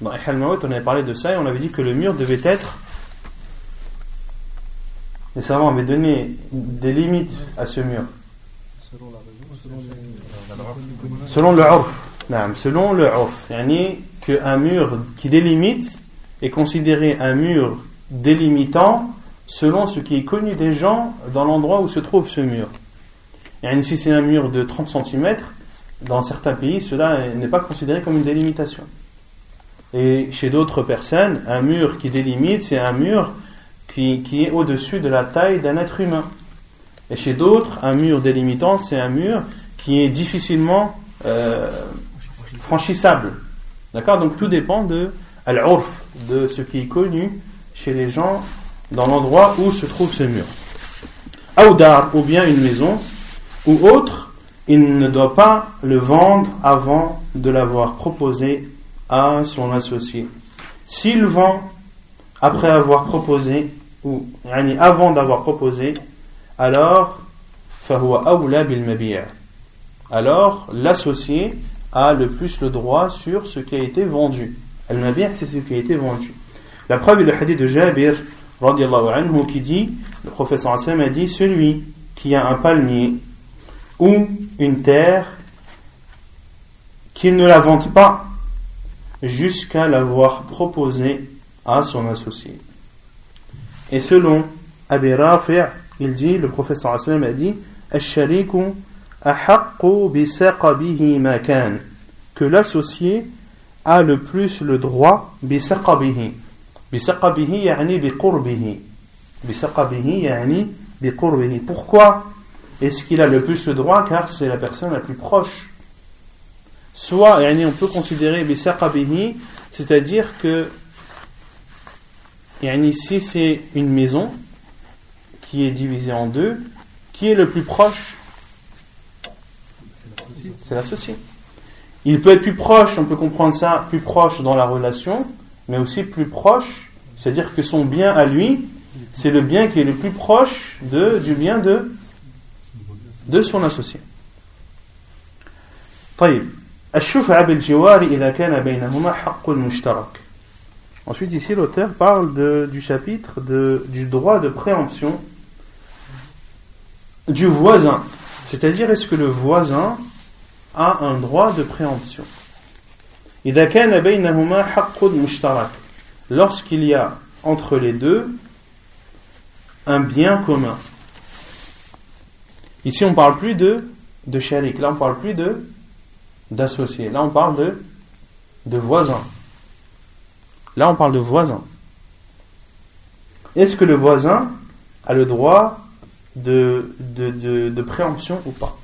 Dans Ihya al-Mawat, on avait parlé de ça et on avait dit que le mur devait être. Les savants avaient donné des limites à ce mur. Selon la raison, selon les. Selon le urf. Selon le urf. Qu'un mur qui délimite est considéré un mur délimitant selon ce qui est connu des gens dans l'endroit où se trouve ce mur. Yani si c'est un mur de 30 cm, dans certains pays, cela n'est pas considéré comme une délimitation. Et chez d'autres personnes, un mur qui délimite, c'est un mur qui, qui est au-dessus de la taille d'un être humain. Et chez d'autres, un mur délimitant, c'est un mur qui est difficilement euh, franchissable. D'accord Donc tout dépend de al-urf, de ce qui est connu chez les gens dans l'endroit où se trouve ce mur. Aoudar, ou bien une maison, ou autre, il ne doit pas le vendre avant de l'avoir proposé à son associé. S'il vend après avoir proposé, ou yani avant d'avoir proposé, alors فهو أولى بالمبيع. alors l'associé a le plus le droit sur ce qui a été vendu. Al-mabi' c'est ce qui a été vendu. La preuve est le hadith de Jabir anhu qui dit, le professeur Hassan a dit, celui qui a un palmier ou une terre qu'il ne la vende pas jusqu'à l'avoir proposé à son associé. Et selon Abi Rafi', il dit, le professeur Hassan a dit, الشريك أحق بسقبه ما كان que l'associé a le plus le droit بسقبه بسقبه يعني بقربه بسقبه يعني بقربه pourquoi est-ce qu'il a le plus le droit car c'est la personne la plus proche soit يعني on peut considérer بسقبه c'est-à-dire que يعني si c'est une maison qui est divisée en deux qui est le plus proche c'est l'associé. Il peut être plus proche, on peut comprendre ça, plus proche dans la relation, mais aussi plus proche, c'est-à-dire que son bien à lui, c'est le bien qui est le plus proche de, du bien de, de son associé. Ensuite, ici, l'auteur parle de, du chapitre de, du droit de préemption du voisin. C'est-à-dire, est-ce que le voisin a un droit de préemption. Lorsqu'il y a entre les deux un bien commun. Ici, on ne parle plus de, de là, on ne parle plus de d'associé, là, on parle de, de voisin. Là, on parle de voisin. Est-ce que le voisin a le droit de préemption ou pas?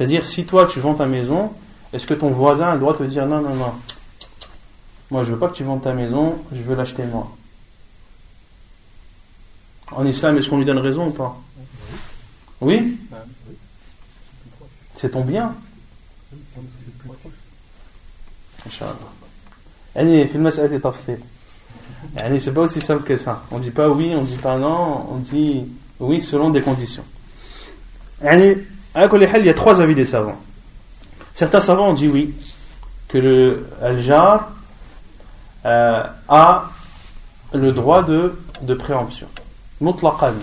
C'est-à-dire, si toi tu vends ta maison, est-ce que ton voisin a le droit de te dire non, non, non, moi je veux pas que tu vendes ta maison, je veux l'acheter moi. En islam, est-ce qu'on lui donne raison ou pas? Oui? C'est ton bien. C'est pas aussi simple que ça. On dit pas oui, on dit pas non, on dit oui selon des conditions. Il y a trois avis des savants. Certains savants ont dit oui, que le al-jar euh, a le droit de, de préemption. Mutlaqan.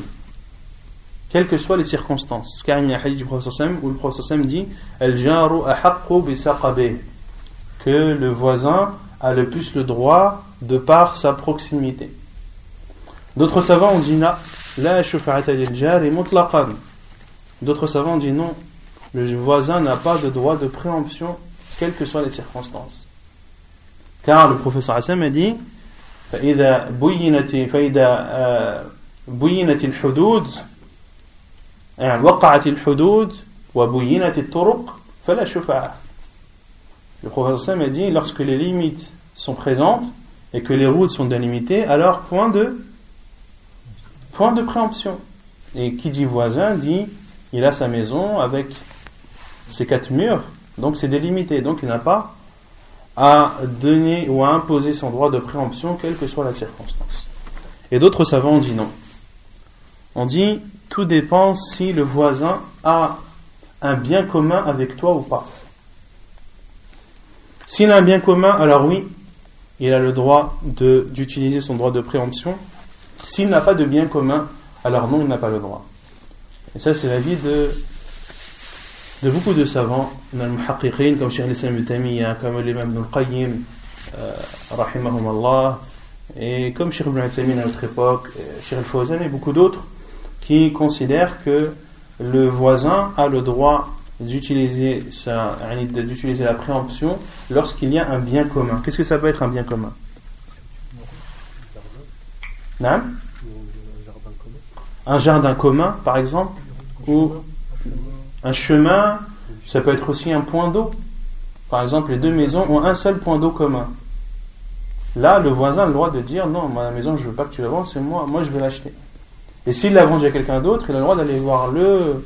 Quelles que soient les circonstances. Car il y a un hadith du prophète où le prophète dit Al-jaru que le voisin a le plus le droit de par sa proximité. D'autres savants ont dit la shufa'ata lil mutlaqan. D'autres savants ont dit non, le voisin n'a pas de droit de préemption, quelles que soient les circonstances. Car le professeur Hassan a dit فإذا بينت فإذا بينت الحدود يعني وقعت الحدود وبينت الطرق فلا شفاعة Le professeur Sam a dit lorsque les limites sont présentes et que les routes sont délimitées, alors point de point de préemption. Et qui dit voisin dit il a sa maison avec ses quatre murs, donc c'est délimité, donc il n'a pas à donner ou à imposer son droit de préemption, quelle que soit la circonstance. Et d'autres savants ont dit non. On dit tout dépend si le voisin a un bien commun avec toi ou pas. S'il a un bien commun, alors oui, il a le droit d'utiliser son droit de préemption. S'il n'a pas de bien commun, alors non, il n'a pas le droit. Et ça, c'est l'avis de de beaucoup de savants, comme Cheikh Islam comme l'imam Ibn al-Qayyim, euh, Allah, et comme Cheikh Ibn Taymiyyah à notre époque, Cheikh al-Fawzan et beaucoup d'autres, qui considèrent que le voisin a le droit d'utiliser d'utiliser la préemption lorsqu'il y a un bien commun. Qu'est-ce que ça peut être un bien commun? Un jardin commun, par exemple, ou un chemin, ça peut être aussi un point d'eau. Par exemple, les deux maisons ont un seul point d'eau commun. Là, le voisin a le droit de dire non, ma maison, je ne veux pas que tu la vendes, c'est moi, moi je vais l'acheter. Et s'il l'a vendu à quelqu'un d'autre, il a le droit d'aller voir le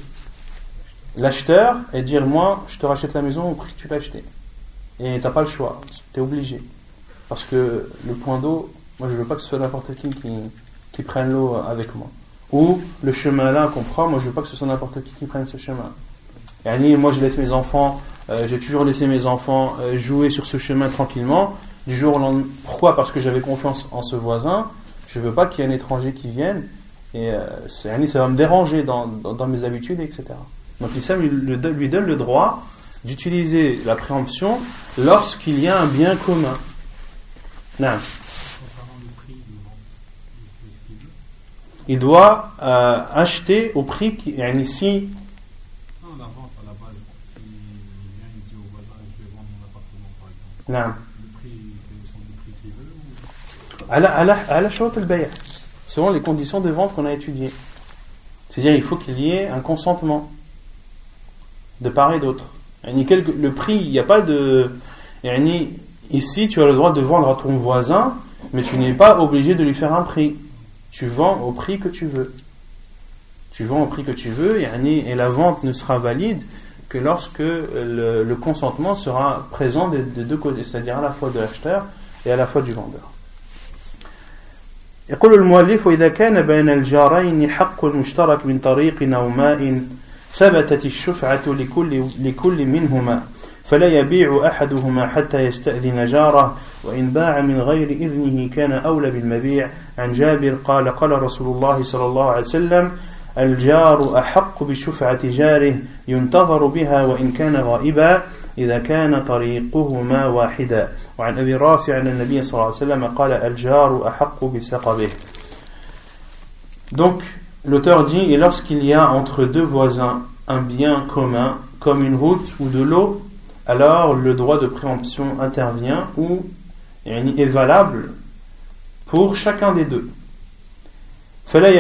l'acheteur et dire moi, je te rachète la maison au prix que tu l'as acheté. Et tu n'as pas le choix, tu es obligé. Parce que le point d'eau, moi je ne veux pas que ce soit n'importe qui qui prenne l'eau avec moi. Ou le chemin là qu'on prend, moi je veux pas que ce soit n'importe qui qui prenne ce chemin. Et moi je laisse mes enfants, euh, j'ai toujours laissé mes enfants euh, jouer sur ce chemin tranquillement. Du jour au lendemain, pourquoi? Parce que j'avais confiance en ce voisin. Je veux pas qu'il y ait un étranger qui vienne et euh, ça va me déranger dans, dans, mes habitudes, etc. Donc l'islam lui donne le droit d'utiliser la préemption lorsqu'il y a un bien commun. Non. Il doit euh, acheter au prix qui est ici. Non, la vente à la base, s'il vient, il dit au voisin, je vais vendre mon appartement par exemple. Non. Le prix, son prix qu'il veut ou... À la selon les conditions de vente qu'on a étudiées. C'est-à-dire, il faut qu'il y ait un consentement de part et d'autre. Le prix, il n'y a pas de. Ici, tu as le droit de vendre à ton voisin, mais tu n'es pas obligé de lui faire un prix tu vends au prix que tu veux. Tu vends au prix que tu veux et la vente ne sera valide que lorsque le, consentement sera présent des, deux côtés, c'est-à-dire à la fois de l'acheteur et à la fois du vendeur. يقول المؤلف وإذا كان بين الجارين حق مشترك من طريق أو ماء ثبتت الشفعة لكل, لكل منهما فلا يبيع أحدهما حتى يستأذن جاره وإن باع من غير إذنه كان أولى بالمبيع. عن جابر قال قال رسول الله صلى الله عليه وسلم الجار أحق بشفعة جاره ينتظر بها وإن كان غائبا إذا كان طريقهما واحدا. وعن أبي رافع أن النبي صلى الله عليه وسلم قال الجار أحق بسقبه Donc, l'auteur dit, et lorsqu'il y a entre deux voisins un bien commun, comme une route ou de l'eau, alors le droit de préemption intervient ou est valable pour chacun des deux. L'un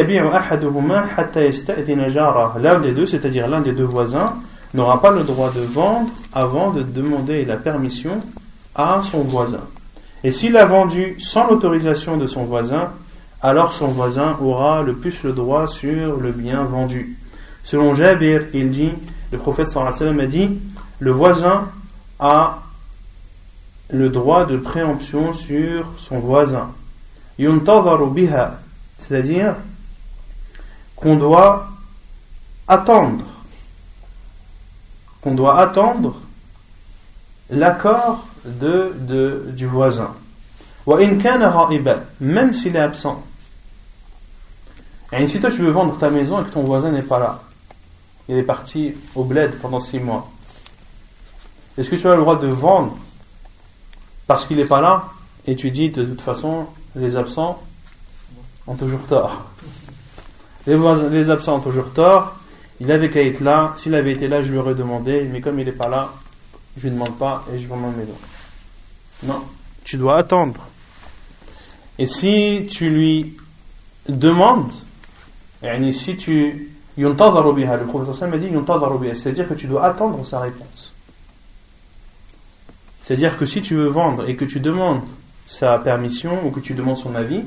des deux, c'est-à-dire l'un des deux voisins, n'aura pas le droit de vendre avant de demander la permission à son voisin. Et s'il a vendu sans l'autorisation de son voisin, alors son voisin aura le plus le droit sur le bien vendu. Selon Jabir, il dit, le prophète sallallahu a dit, le voisin a le droit de préemption sur son voisin. c'est-à-dire qu'on doit attendre, qu'on doit attendre l'accord de, de, du voisin. Même s'il est absent. Et si toi tu veux vendre ta maison et que ton voisin n'est pas là, il est parti au bled pendant six mois, est-ce que tu as le droit de vendre parce qu'il n'est pas là et tu dis de toute façon les absents ont toujours tort les, absents ont toujours tort, il avait qu'à être là, s'il avait été là je lui aurais demandé, mais comme il n'est pas là, je lui demande pas et je vends ma maison. Non, tu dois attendre. Et si tu lui demandes, et si tu. Le professeur m'a dit c'est-à-dire que tu dois attendre sa réponse. C'est-à-dire que si tu veux vendre et que tu demandes sa permission ou que tu demandes son avis,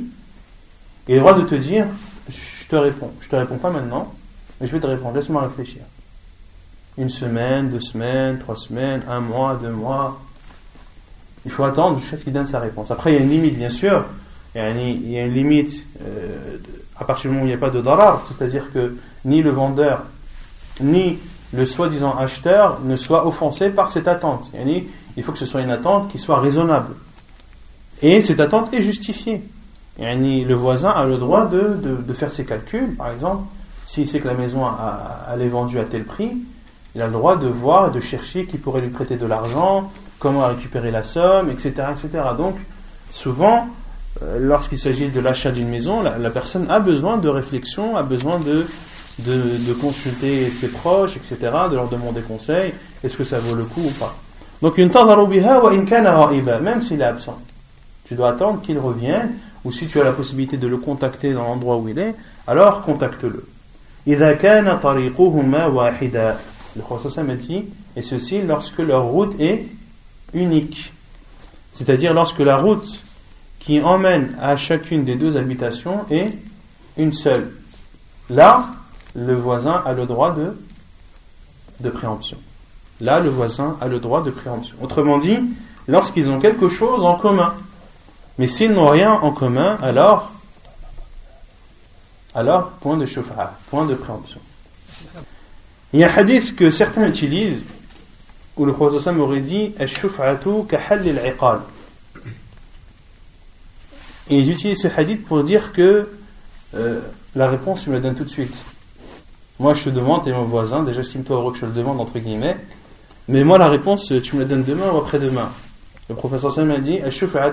il a le droit de te dire Je te réponds. Je te réponds pas maintenant, mais je vais te répondre. Laisse-moi réfléchir. Une semaine, deux semaines, trois semaines, un mois, deux mois. Il faut attendre jusqu'à ce qu'il donne sa réponse. Après, il y a une limite, bien sûr. Il y a une limite euh, à partir du moment où il n'y a pas de darar, c'est-à-dire que ni le vendeur, ni le soi-disant acheteur ne soient offensés par cette attente. Faut que ce soit une attente qui soit raisonnable. Et cette attente est justifiée. Le voisin a le droit de, faire ses calculs, par exemple, s'il sait que la maison a, est vendue à tel prix, il a le droit de voir, de chercher qui pourrait lui prêter de l'argent, comment récupérer la somme, etc. etc. Donc, souvent, euh, lorsqu'il s'agit de l'achat d'une maison, la, personne a besoin de réflexion, a besoin de, de, consulter ses proches, etc., de leur demander conseil, est-ce que ça vaut le coup ou pas. Donc, même s'il est absent. Tu dois attendre qu'il revienne, ou si tu as la possibilité de le contacter dans l'endroit où il est, alors contacte-le. Le Prophète dit, et ceci lorsque leur route est unique. C'est-à-dire lorsque la route qui emmène à chacune des deux habitations est une seule. Là, le voisin a le droit de, de préemption. Là, le voisin a le droit de préemption. Autrement dit, lorsqu'ils ont quelque chose en commun. Mais s'ils n'ont rien en commun, alors, alors point de chauffage, point de préemption. Il y a un hadith que certains utilisent où le prophète aurait dit et ils utilisent ce hadith pour dire que euh, la réponse, tu me la donnes tout de suite. Moi, je te demande, t'es mon voisin, déjà, estime-toi heureux que je le demande, entre guillemets. Mais moi, la réponse, tu me la donnes demain ou après-demain? Le professeur Sam a dit la shufa'a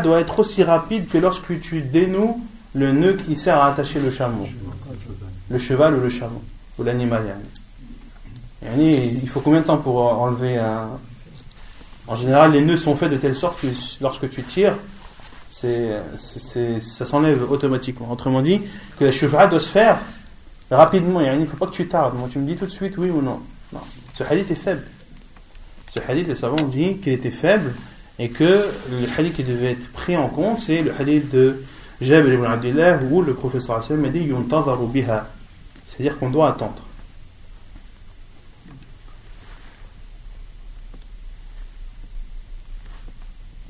doit être aussi rapide que lorsque tu dénoues le nœud qui sert à attacher le chameau. Le cheval ou le chameau. Ou l'animal. Il faut combien de temps pour enlever un, en général, les nœuds sont faits de telle sorte que lorsque tu tires, ça s'enlève automatiquement. Autrement dit, que la chevra doit se faire rapidement. Il ne faut pas que tu tardes. Moi, tu me dis tout de suite oui ou non. Non. Ce hadith est faible. Ce hadith, les savants ont dit qu'il était faible et que le hadith qui devait être pris en compte, c'est le hadith de Jabir ibn Abdullah où le professeur Hassan a dit biha. C'est-à-dire qu'on doit attendre.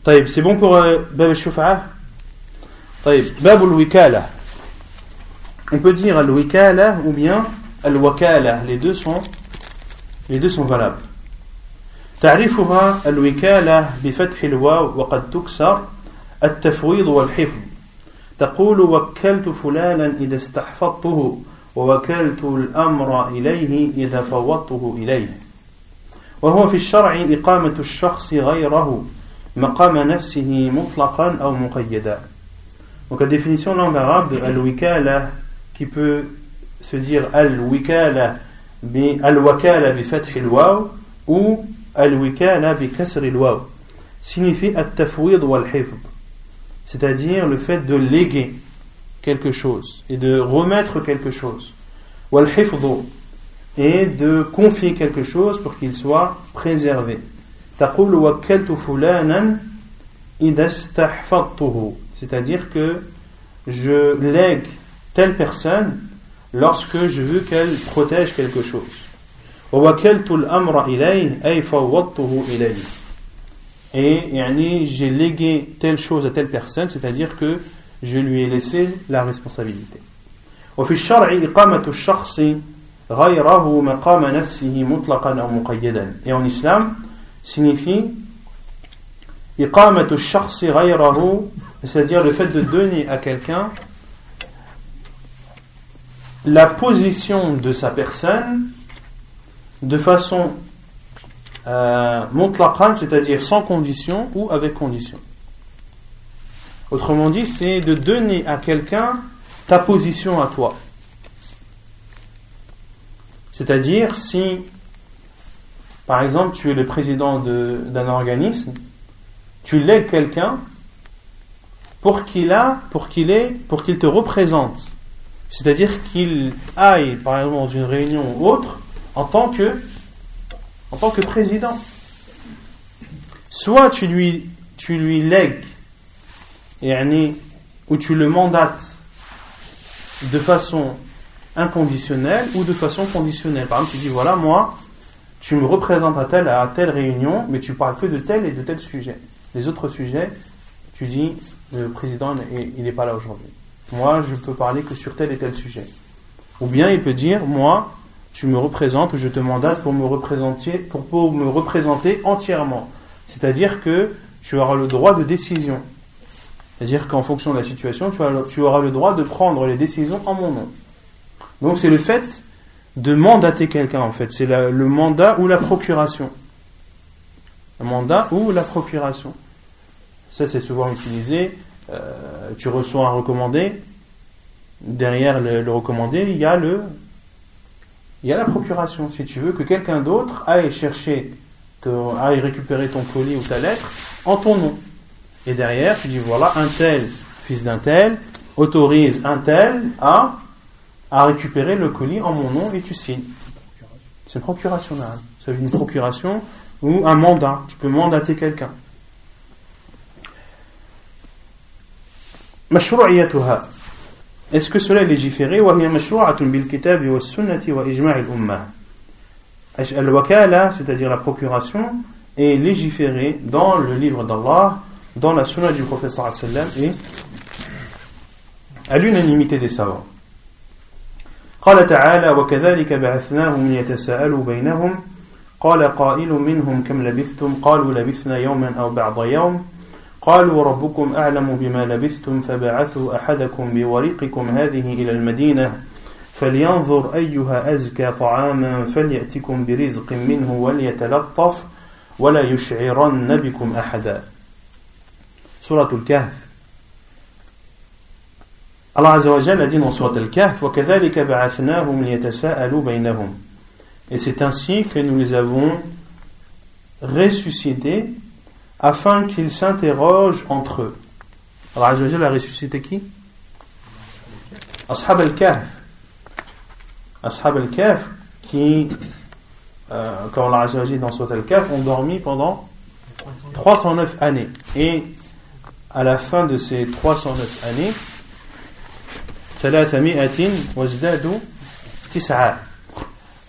طيب c'est bon pour euh, باب الشفعة طيب باب الوكالة on peut dire al-wikala ou bien al-wakala. Les deux sont les deux sont valables. تعريفها الوكالة بفتح الواو وقد تكسر التفويض والحفظ. تقول وكلت فلانا إذا استحفظته ووكلت الأمر إليه إذا فوضته إليه. وهو في الشرع إقامة الشخص غيره مقام نفسه مطلقا أو مقيدا. Donc la définition langue arabe de qui peut se dire al-wikala al-wakala bi fath al-waw ou al-wikala bi kasr al-waw signifie at-tafwid wal hifd c'est-à-dire le fait de léguer quelque chose et de remettre quelque chose wal hifd et de confier quelque chose pour qu'il soit préservé تقول وكلت فلانا إذا استحفظته c'est-à-dire que je lègue telle personne lorsque je veux qu'elle protège quelque chose. Et j'ai légué telle chose à telle personne, c'est-à-dire que je lui ai laissé la responsabilité. Et en islam, signifie c'est-à-dire le fait de donner à quelqu'un la position de sa personne de façon euh, c'est-à-dire sans condition ou avec condition. Autrement dit, c'est de donner à quelqu'un ta position à toi. C'est-à-dire si, par exemple, tu es le président d'un organisme, tu lègues quelqu'un pour qu'il a, pour qu'il ait, pour qu'il te représente. C'est-à-dire qu'il aille, par exemple, dans une réunion ou autre, en tant que, en tant que président. Soit tu lui, tu lui lègues, ou tu le mandates de façon inconditionnelle ou de façon conditionnelle. Par exemple, tu dis voilà, moi, tu me représentes à telle, à telle réunion, mais tu parles que de tel et de tel sujet. Les autres sujets, tu dis le président il n'est pas là aujourd'hui. Moi, je peux parler que sur tel et tel sujet. Ou bien il peut dire, moi, tu me représentes, je te mandate pour me représenter, pour, me représenter entièrement. C'est-à-dire que tu auras le droit de décision. C'est-à-dire qu'en fonction de la situation, tu, tu auras le droit de prendre les décisions en mon nom. Donc c'est le fait de mandater quelqu'un en fait. C'est le mandat ou la procuration. Le mandat ou la procuration. Ça, c'est souvent utilisé. Euh, tu reçois un recommandé. Derrière le, recommandé, il y a le, il y a la procuration. Si tu veux que quelqu'un d'autre aille chercher, aille récupérer ton colis ou ta lettre en ton nom. Et derrière, tu dis voilà, un tel, fils d'un tel, autorise un tel à, à récupérer le colis en mon nom et tu signes. C'est une procuration là. C'est une procuration ou un mandat. Tu peux mandater quelqu'un. مشروعيتها. اسكو سولا ليجيفيري وهي مشروعة بالكتاب والسنة وإجماع الأمة الوكالة سيتادير لا بروكوراسيون اي ليجيفيري دون لو ليفر دالله دون لا سنة دو بروفيسور صلى الله عليه وسلم اي à l'unanimité des savants. قال تعالى وكذلك بعثناهم ليتساءلوا بينهم قال قائل منهم كم لبثتم؟ قالوا لبثنا يوما أو بعض يوم قالوا ربكم أعلم بما لبثتم فبعثوا أحدكم بوريقكم هذه إلى المدينة فلينظر أيها أزكى طعاما فليأتكم برزق منه وليتلطف ولا يشعرن بكم أحدا. سورة الكهف. الله عز وجل dans Surat Al-Kahf وكذلك بعثناهم ليتساءلوا بينهم. Et c'est ainsi que nous les avons ressuscités afin qu'ils s'interrogent entre eux. Azzawajal a ressuscité qui? Ashab al-Kahf. Ashab al-Kahf qui, euh, l'a dit dans Surat al-Kahf, ont dormi pendant 309 années. Et à la fin de ces 309 années,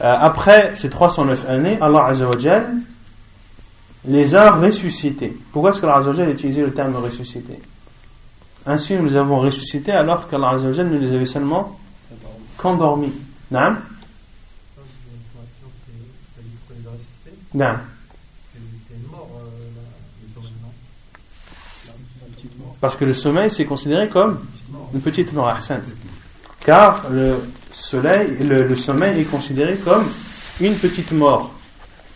euh, après ces 309 années, Allah Azzawajal les a ressuscités. Pourquoi est-ce que Allah a utilisé le terme ressuscité? Ainsi, nous les avons ressuscités alors qu'Allah nous les avait seulement qu'endormis. Non Non. Parce que le sommeil, c'est considéré comme une petite mort, Car le, soleil, le sommeil est considéré comme une petite mort.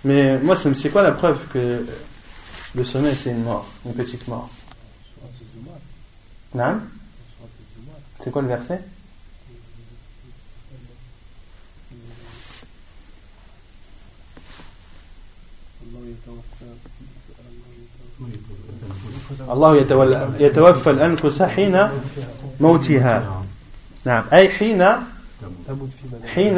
Mais moi, c'est quoi la preuve que le sommeil, c'est une mort, une petite mort? Hein? C'est quoi le verset? الله يتولى يتوفى الأنفس حين موتها نعم أي حين حين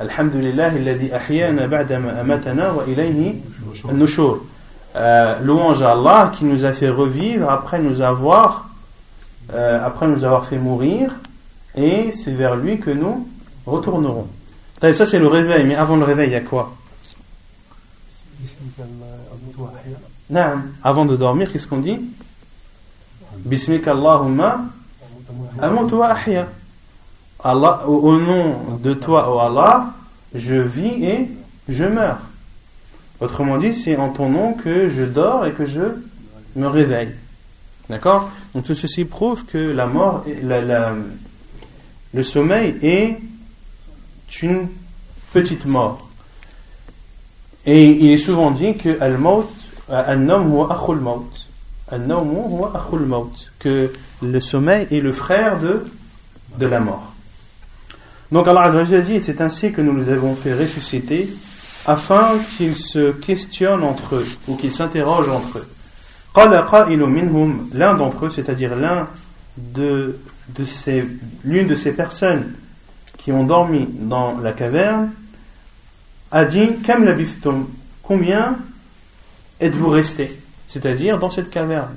Alhamdulillah, ahyana ba'dama amatana wa ilayhi al-nushur. Euh, louange à Allah qui nous a fait revivre après nous avoir euh, après nous avoir fait mourir et c'est vers lui que nous retournerons. Ça c'est le réveil, mais avant le réveil il y a quoi? Avant de dormir, qu'est-ce qu'on dit? Bismika Allahumma amutu wa ahya. Allah, au nom de toi, oh Allah, je vis et je meurs. Autrement dit, c'est en ton nom que je dors et que je me réveille. D'accord? Donc tout ceci prouve que la mort, le sommeil est une petite mort. Et il est souvent dit que al-maut, que le sommeil est le frère de la mort. Donc Allah a dit, c'est ainsi que nous les avons fait ressusciter afin qu'ils se questionnent entre eux ou qu'ils s'interrogent entre eux. L'un d'entre eux, c'est-à-dire l'un de, de ces, l'une de ces personnes qui ont dormi dans la caverne, a dit Kam Combien êtes-vous restés c'est-à-dire dans cette caverne?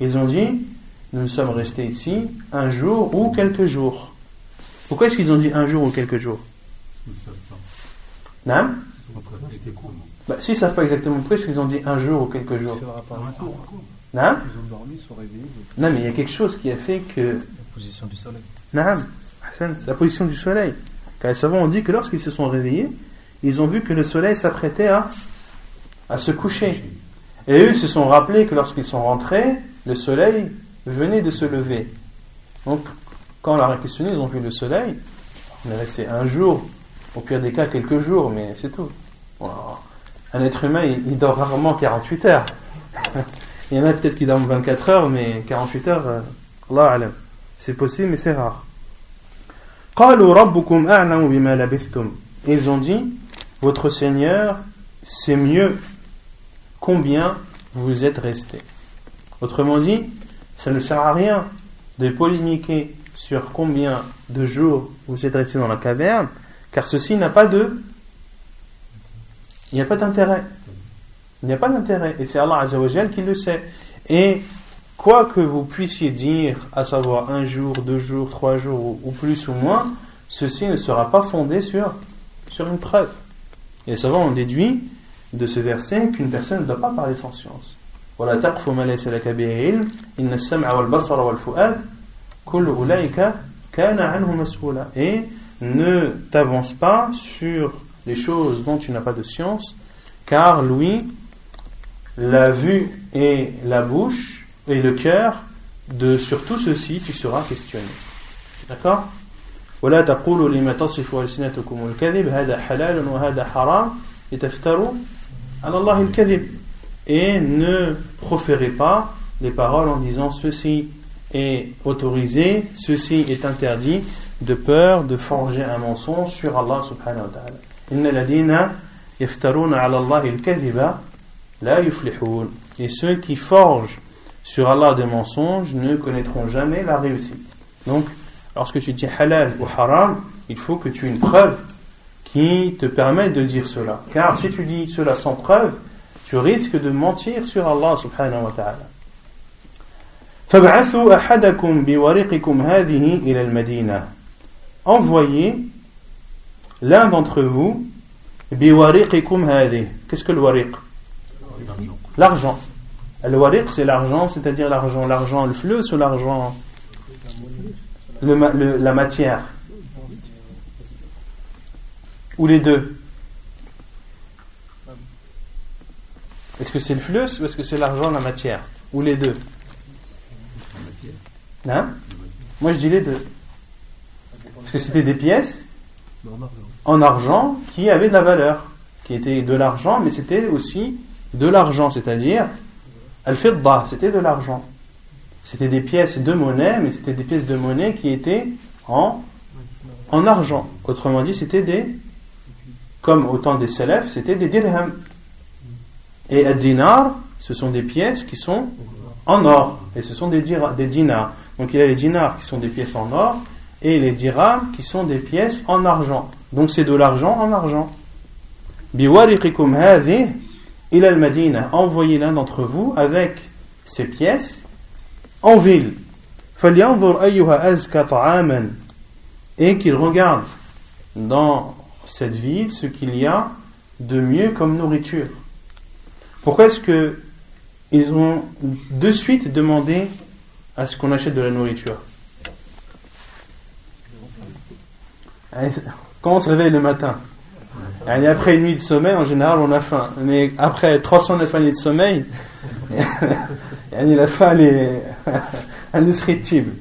Ils ont dit, nous sommes restés ici un jour ou quelques jours. Pourquoi est-ce qu'ils ont dit un jour ou quelques jours Non bah, S'ils ne savent pas exactement pourquoi est-ce qu'ils ont dit un jour ou quelques jours Non Non, mais il y a quelque chose qui a fait que. La position du soleil. Non, c'est la position du soleil. Car les savants ont dit que lorsqu'ils se sont réveillés, ils ont vu que le soleil s'apprêtait à, à se coucher. Et eux, ils se sont rappelés que lorsqu'ils sont rentrés, le soleil venait de se lever. Donc, quand on leur a questionné, ils ont vu le soleil. On est resté un jour, au pire des cas quelques jours, mais c'est tout. Un être humain, il, dort rarement 48 heures. il y en a peut-être qui dorment 24 heures, mais 48 heures, euh, Allah C'est possible, mais c'est rare. Ils ont dit, votre Seigneur sait mieux combien vous êtes resté. Autrement dit, ça ne sert à rien de polémiquer sur combien de jours vous êtes resté dans la caverne, car ceci n'a pas de. Il n'y a pas d'intérêt. Il n'y a pas d'intérêt. Et c'est Allah Azzawajal qui le sait. Et quoi que vous puissiez dire, à savoir un jour, deux jours, trois jours ou plus ou moins, ceci ne sera pas fondé sur, sur une preuve. Et les savants ont déduit de ce verset qu'une personne ne doit pas parler sans science Et ne t'avance pas sur les choses dont tu n'as pas de science, car lui, la vue et la bouche et le cœur, de sur tout ceci, tu seras questionné. D'accord ولا تقولوا لما تصف ألسنتكم الكذب هذا حلال وهذا حرام لتفتروا على الله الكذب et ne proférez pas les paroles en disant ceci est autorisé, ceci est interdit, de peur de forger un mensonge sur Allah subhanahu wa ta'ala. Et ceux qui forgent sur Allah des mensonges ne connaîtront jamais la réussite. Donc, lorsque tu dis halal ou haram, il faut que tu aies une preuve qui te permette de dire cela. Car si tu dis cela sans preuve, tu risques de mentir sur Allah subhanahu wa ta'ala. Envoyez l'un d'entre vous Qu'est-ce que le wariq? L'argent. Le c'est l'argent, c'est-à-dire l'argent, l'argent, le fleu ou l'argent la matière. Ou les deux Est-ce que c'est le flux ou est-ce que c'est l'argent, la matière Ou les deux Hein Moi je dis les deux. Parce que c'était des pièces en argent qui avaient de la valeur, qui étaient de l'argent, mais c'était aussi de l'argent, c'est-à-dire al-fidda, c'était de l'argent. C'était des pièces de monnaie, mais c'était des pièces de monnaie qui étaient en, en argent. Autrement dit, c'était des, comme au temps des salafs, c'était des dirhams. Et ad dinar, ce sont des pièces qui sont en or, et ce sont des, des dinars. Donc il y a les dinars qui sont des pièces en or, et les dirhams qui sont des pièces en argent. Donc c'est de l'argent en argent. Biwariqikum hadhi ila al-Madina. Envoyez l'un d'entre vous avec ces pièces en ville. Et qu'il regarde dans cette ville ce qu'il y a de mieux comme nourriture. Pourquoi est-ce que ils ont de suite demandé à ce qu'on achète de la nourriture? Quand on se réveille le matin, après une nuit de sommeil, en général, on a faim. Mais après 309 années de sommeil, la faim est indescriptible.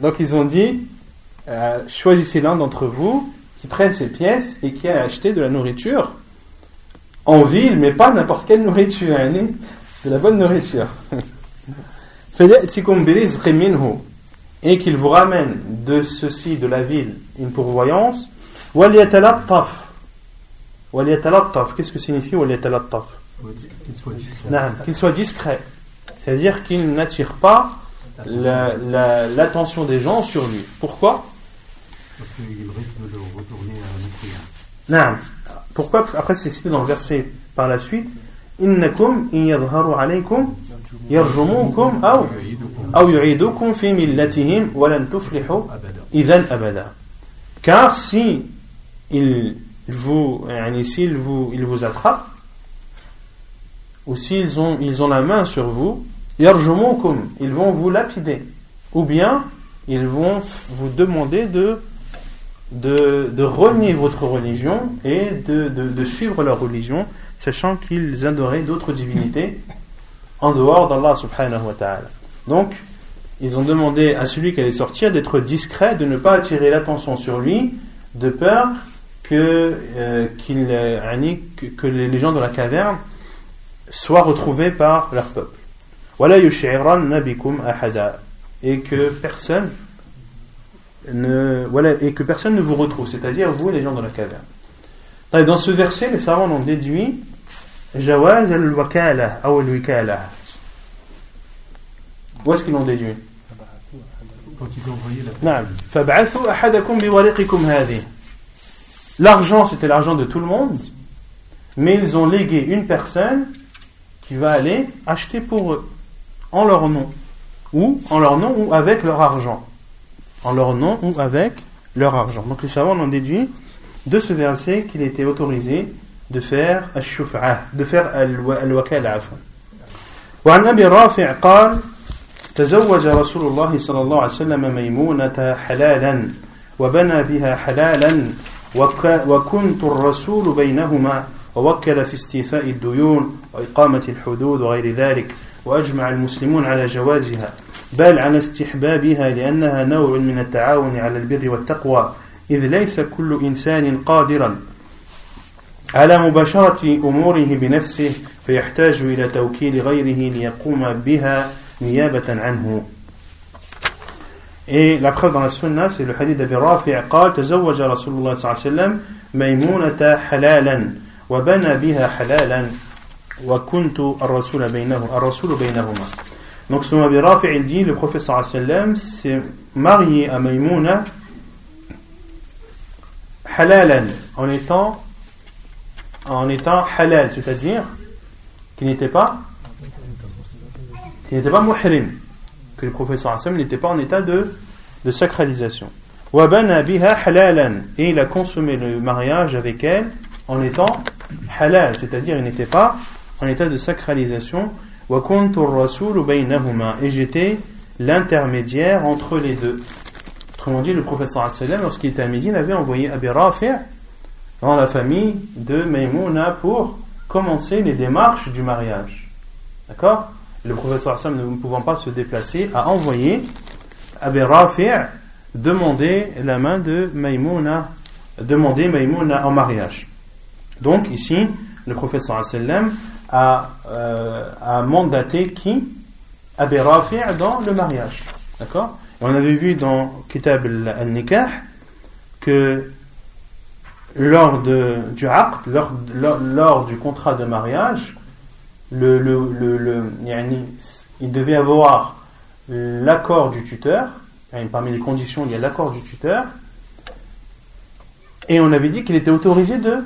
Donc ils ont dit, euh, choisissez l'un d'entre vous qui prenne ces pièces et qui a acheté de la nourriture en ville, mais pas n'importe quelle nourriture, hein, de la bonne nourriture. et qu'il vous ramène de ceci, de la ville, une pourvoyance. Qu'est-ce que signifie Qu'il soit discret. Qu'il soit discret. C'est-à-dire qu'il n'attire pas l'attention des gens sur lui. Pourquoi? Parce qu'il risque de le retourner à la Non. Pourquoi Après, c'est cité dans le verset par la suite. Innakum yadharu alaykum yarjumukum aw aw yu'idukum fi millatihim wa lan tuflihu idhan abada. Car si ils vous, s'ils vous, ils vous attrapent, ou s'ils ont, ils ont la main sur vous, yarjumukum, ils vont vous lapider, ou bien ils vont vous demander de de, de renier votre religion et de, de, suivre leur religion, sachant qu'ils adoraient d'autres divinités en dehors d'Allah subhanahu wa ta'ala. Donc, ils ont demandé à celui qui allait sortir d'être discret, de ne pas attirer l'attention sur lui, de peur que, euh, euh, que les gens de la caverne soient retrouvés par leur peuple. Et que personne ne, voilà, et que personne ne vous retrouve, c'est-à-dire vous les gens de la caverne. Dans ce verset, les savants ont déduit Jawaz al-wakala ou al-wikala. Où est-ce qu'ils l'ont déduit? Quand ils ont envoyé la. L'argent, c'était l'argent de tout le monde, mais ils ont légué une personne qui va aller acheter pour eux, en leur nom, ou en leur nom ou avec leur argent En leur nom ou avec leur argent. Donc les savants ont déduit de ce verset qu'il était autorisé de faire al de faire al-wakala. وعن أبي رافع قال تزوج رسول الله صلى الله عليه وسلم ميمونة حلالا وبنى بها حلالا وكنت الرسول بينهما ووكل في استيفاء الديون وإقامة الحدود وغير ذلك وأجمع المسلمون على جوازها بل على استحبابها لأنها نوع من التعاون على البر والتقوى إذ ليس كل إنسان قادرا على مباشرة أموره بنفسه فيحتاج إلى توكيل غيره ليقوم بها نيابة عنه Et la preuve dans la sunna, c'est le hadith d'Abi Rafi' قال تزوج رسول الله صلى الله عليه وسلم ميمونة حلالا وبنى بها حلالا وكنت الرسول بينه الرسول بينهما. Donc selon Abi Rafi, il dit le professeur sallam s'est marié à Maïmouna halalan, en étant, en halal, c'est-à-dire qu'il n'était pas qu'il muhrim, que le professeur sallam n'était pas en état de, de sacralisation. Et il a consommé le mariage avec elle en étant halal, c'est-à-dire il n'était pas en état de sacralisation. Et j'étais l'intermédiaire entre les deux. Autrement dit, le professeur lorsqu'il était à Médine, avait envoyé Abi dans la famille de Maimouna pour commencer les démarches du mariage. D'accord? Le professeur ne pouvant pas se déplacer, a envoyé Abi demander la main de Maimouna, demander Maimouna en mariage. Donc ici, le professeur a, euh, a mandaté qui? Abi dans le mariage. D'accord? On avait vu dans Kitab al-Nikah que lors du aqd, lors, du contrat de mariage, il devait avoir l'accord du tuteur. Parmi les conditions, il y a l'accord du tuteur. Et on avait dit qu'il était autorisé de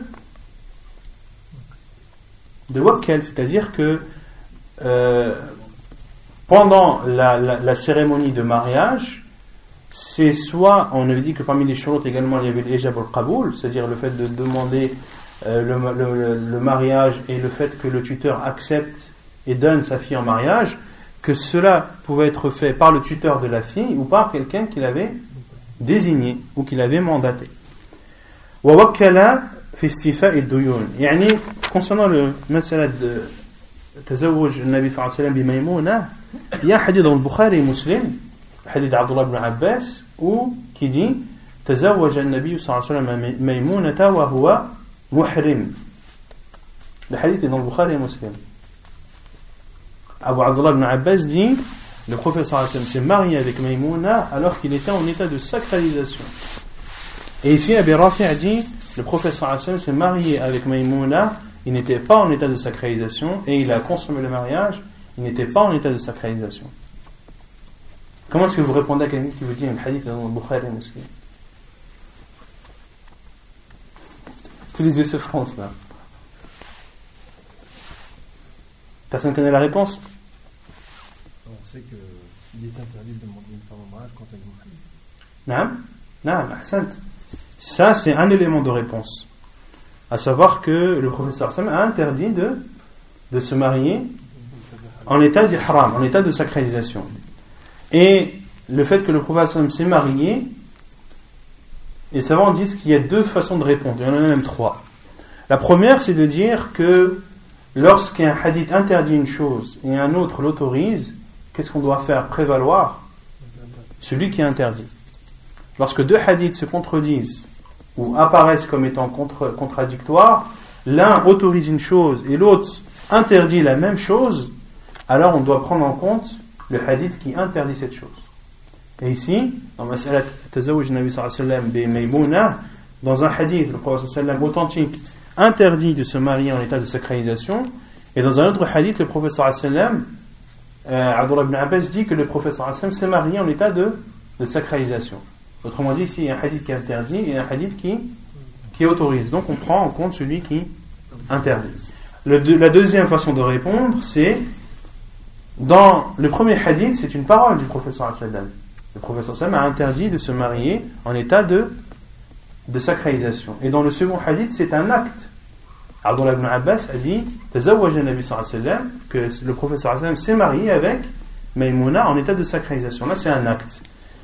de wakkal, c'est-à-dire que euh, pendant la, cérémonie de mariage, c'est soit, on avait dit que parmi les shurut également il y avait l'ijab al-qaboul, c'est-à-dire le fait de demander euh, le, le, mariage et le fait que le tuteur accepte et donne sa fille en mariage, que cela pouvait être fait par le tuteur de la fille ou par quelqu'un qu'il avait désigné ou qu'il avait mandaté. في استيفاء الديون. يعني concernant le مسألة تزوج النبي صلى الله عليه وسلم بميمونة يا حديث البخاري ومسلم حديث عبد الله بن عباس و تزوج النبي صلى الله عليه وسلم ميمونة وهو محرم. الحديث عند البخاري ومسلم أبو عبد الله بن عباس دي Le prophète sallallahu alayhi wa sallam s'est marié avec Maïmouna alors qu'il était en état de sacralisation. Et ici, Abir Rafi a dit le sallam s'est marié avec Maïmouna il n'était pas en état de sacralisation et il a consommé le mariage il n'était pas en état de sacralisation. Comment est-ce que vous répondez à quelqu'un qui vous dit un hadith dans le Bukhari Muslim Tous les yeux se froncent là. Personne ne connaît la réponse? On sait qu'il est interdit de demander une femme en mariage quand elle est mariée. Non, non, Ça, c'est un élément de réponse. À savoir que le professeur Sam a interdit de, de se marier en état d'ihram, en état de sacralisation. Et le fait que le prophète s'est marié, les savants disent qu'il y a deux façons de répondre, il y en a même trois. La première, c'est de dire que lorsqu'un hadith interdit une chose et un autre l'autorise, qu'est-ce qu'on doit faire? Prévaloir Celui qui interdit. Lorsque deux hadiths se contredisent ou apparaissent comme étant contradictoires, l'un autorise une chose et l'autre interdit la même chose, alors on doit prendre en compte le hadith qui interdit cette chose. Et ici, dans Mas'alat Tazawuj Nabi sallam dans un hadith, le prophète sallam authentique interdit de se marier en état de sacralisation, et dans un autre hadith, le prophète sallam, euh, Abdullah ibn Abbas dit que le prophète sallam s'est marié en état de, de sacralisation. Autrement dit, ici, il y a un hadith qui interdit et un hadith qui, qui autorise. Donc on prend en compte celui qui interdit. La deuxième façon de répondre, c'est dans le premier hadith, c'est une parole du professeur sallam. Le professeur a interdit de se marier en état de, de sacralisation. Et dans le second hadith, c'est un acte. Abdullah ibn Abbas a dit que le professeur s'est marié avec Maïmouna en état de sacralisation. Là, c'est un acte.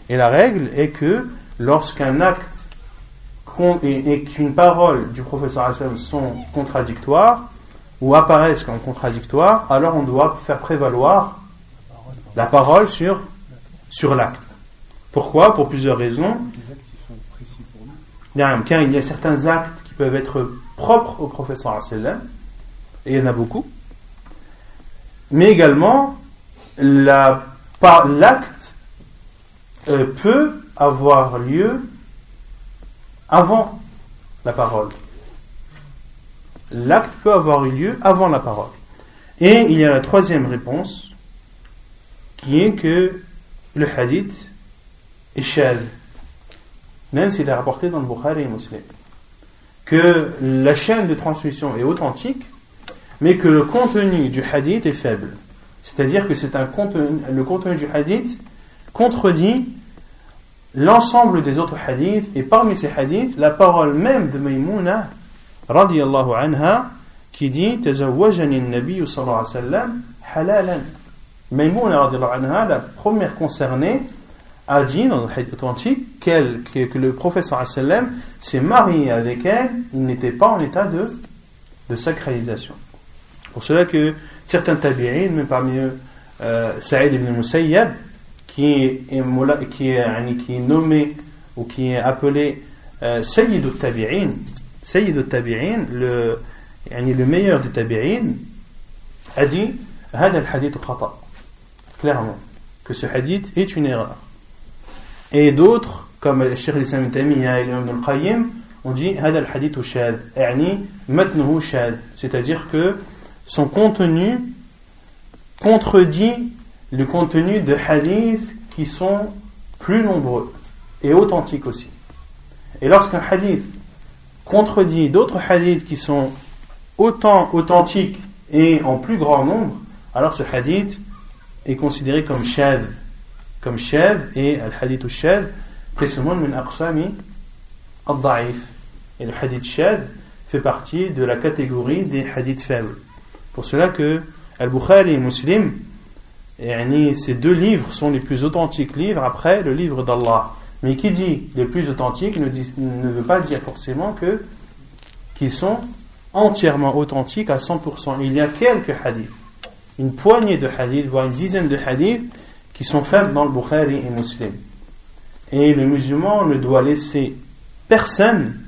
Et la règle est que lorsqu'un acte et qu'une parole du professeur sallam sont contradictoires, ou apparaissent comme contradictoires, alors on doit faire prévaloir la parole sur, sur l'acte. Pourquoi? Pour plusieurs raisons. Il y a certains actes qui peuvent être propres au professeur et il y en a beaucoup. Mais également, l'acte euh, peut avoir lieu avant la parole l'acte peut avoir eu lieu avant la parole. Et il y a la troisième réponse, qui est que le hadith est shad, même s'il est rapporté dans le Bukhari et Muslim. Que la chaîne de transmission est authentique, mais que le contenu du hadith est faible. C'est-à-dire que c'est un le contenu du hadith contredit l'ensemble des autres hadiths, et parmi ces hadiths, la parole même de Maïmouna radiallahu anha qui dit Tazawwajani nabi sallallahu alayhi wa sallam halalan. Maïmouna radiallahu anha, la première concernée, a dit dans le hadith authentique que, le professeur s'est marié avec elle, il n'était pas en état de, de sacralisation. Pour cela que certains tabi'in, même parmi eux euh, Saïd ibn Musayyab, qui est, nommé ou qui est appelé euh, Sayyid al-Tabi'in, Sayyid le, meilleur des Tabi'in, a dit Had al-Hadith khata. Clairement, que ce hadith est une erreur. Et d'autres, comme le Cheikh Islam Tamiya et l'Imam al-Qayyim, on dit Had al-Hadith shad, yani shad, c'est-à-dire que son contenu contredit le contenu de hadiths qui sont plus nombreux et authentiques aussi. Et lorsqu'un hadith contredit d'autres hadiths qui sont autant authentiques et en plus grand nombre, alors ce hadith est considéré comme shad, comme shad et al hadith shad, précisément min aqsami al-da'if. Et le hadith shad fait partie de la catégorie des hadiths faibles. Pour cela que Al-Bukhari et Muslim, ces deux livres sont les plus authentiques livres après le livre d'Allah. Mais qui dit les plus authentiques ne, ne veut pas dire forcément que qu'ils sont entièrement authentiques à 100%. Il y a quelques hadiths, une poignée de hadiths, voire une dizaine de hadiths qui sont faibles dans le Bukhari et Muslim. Et le musulman ne doit laisser personne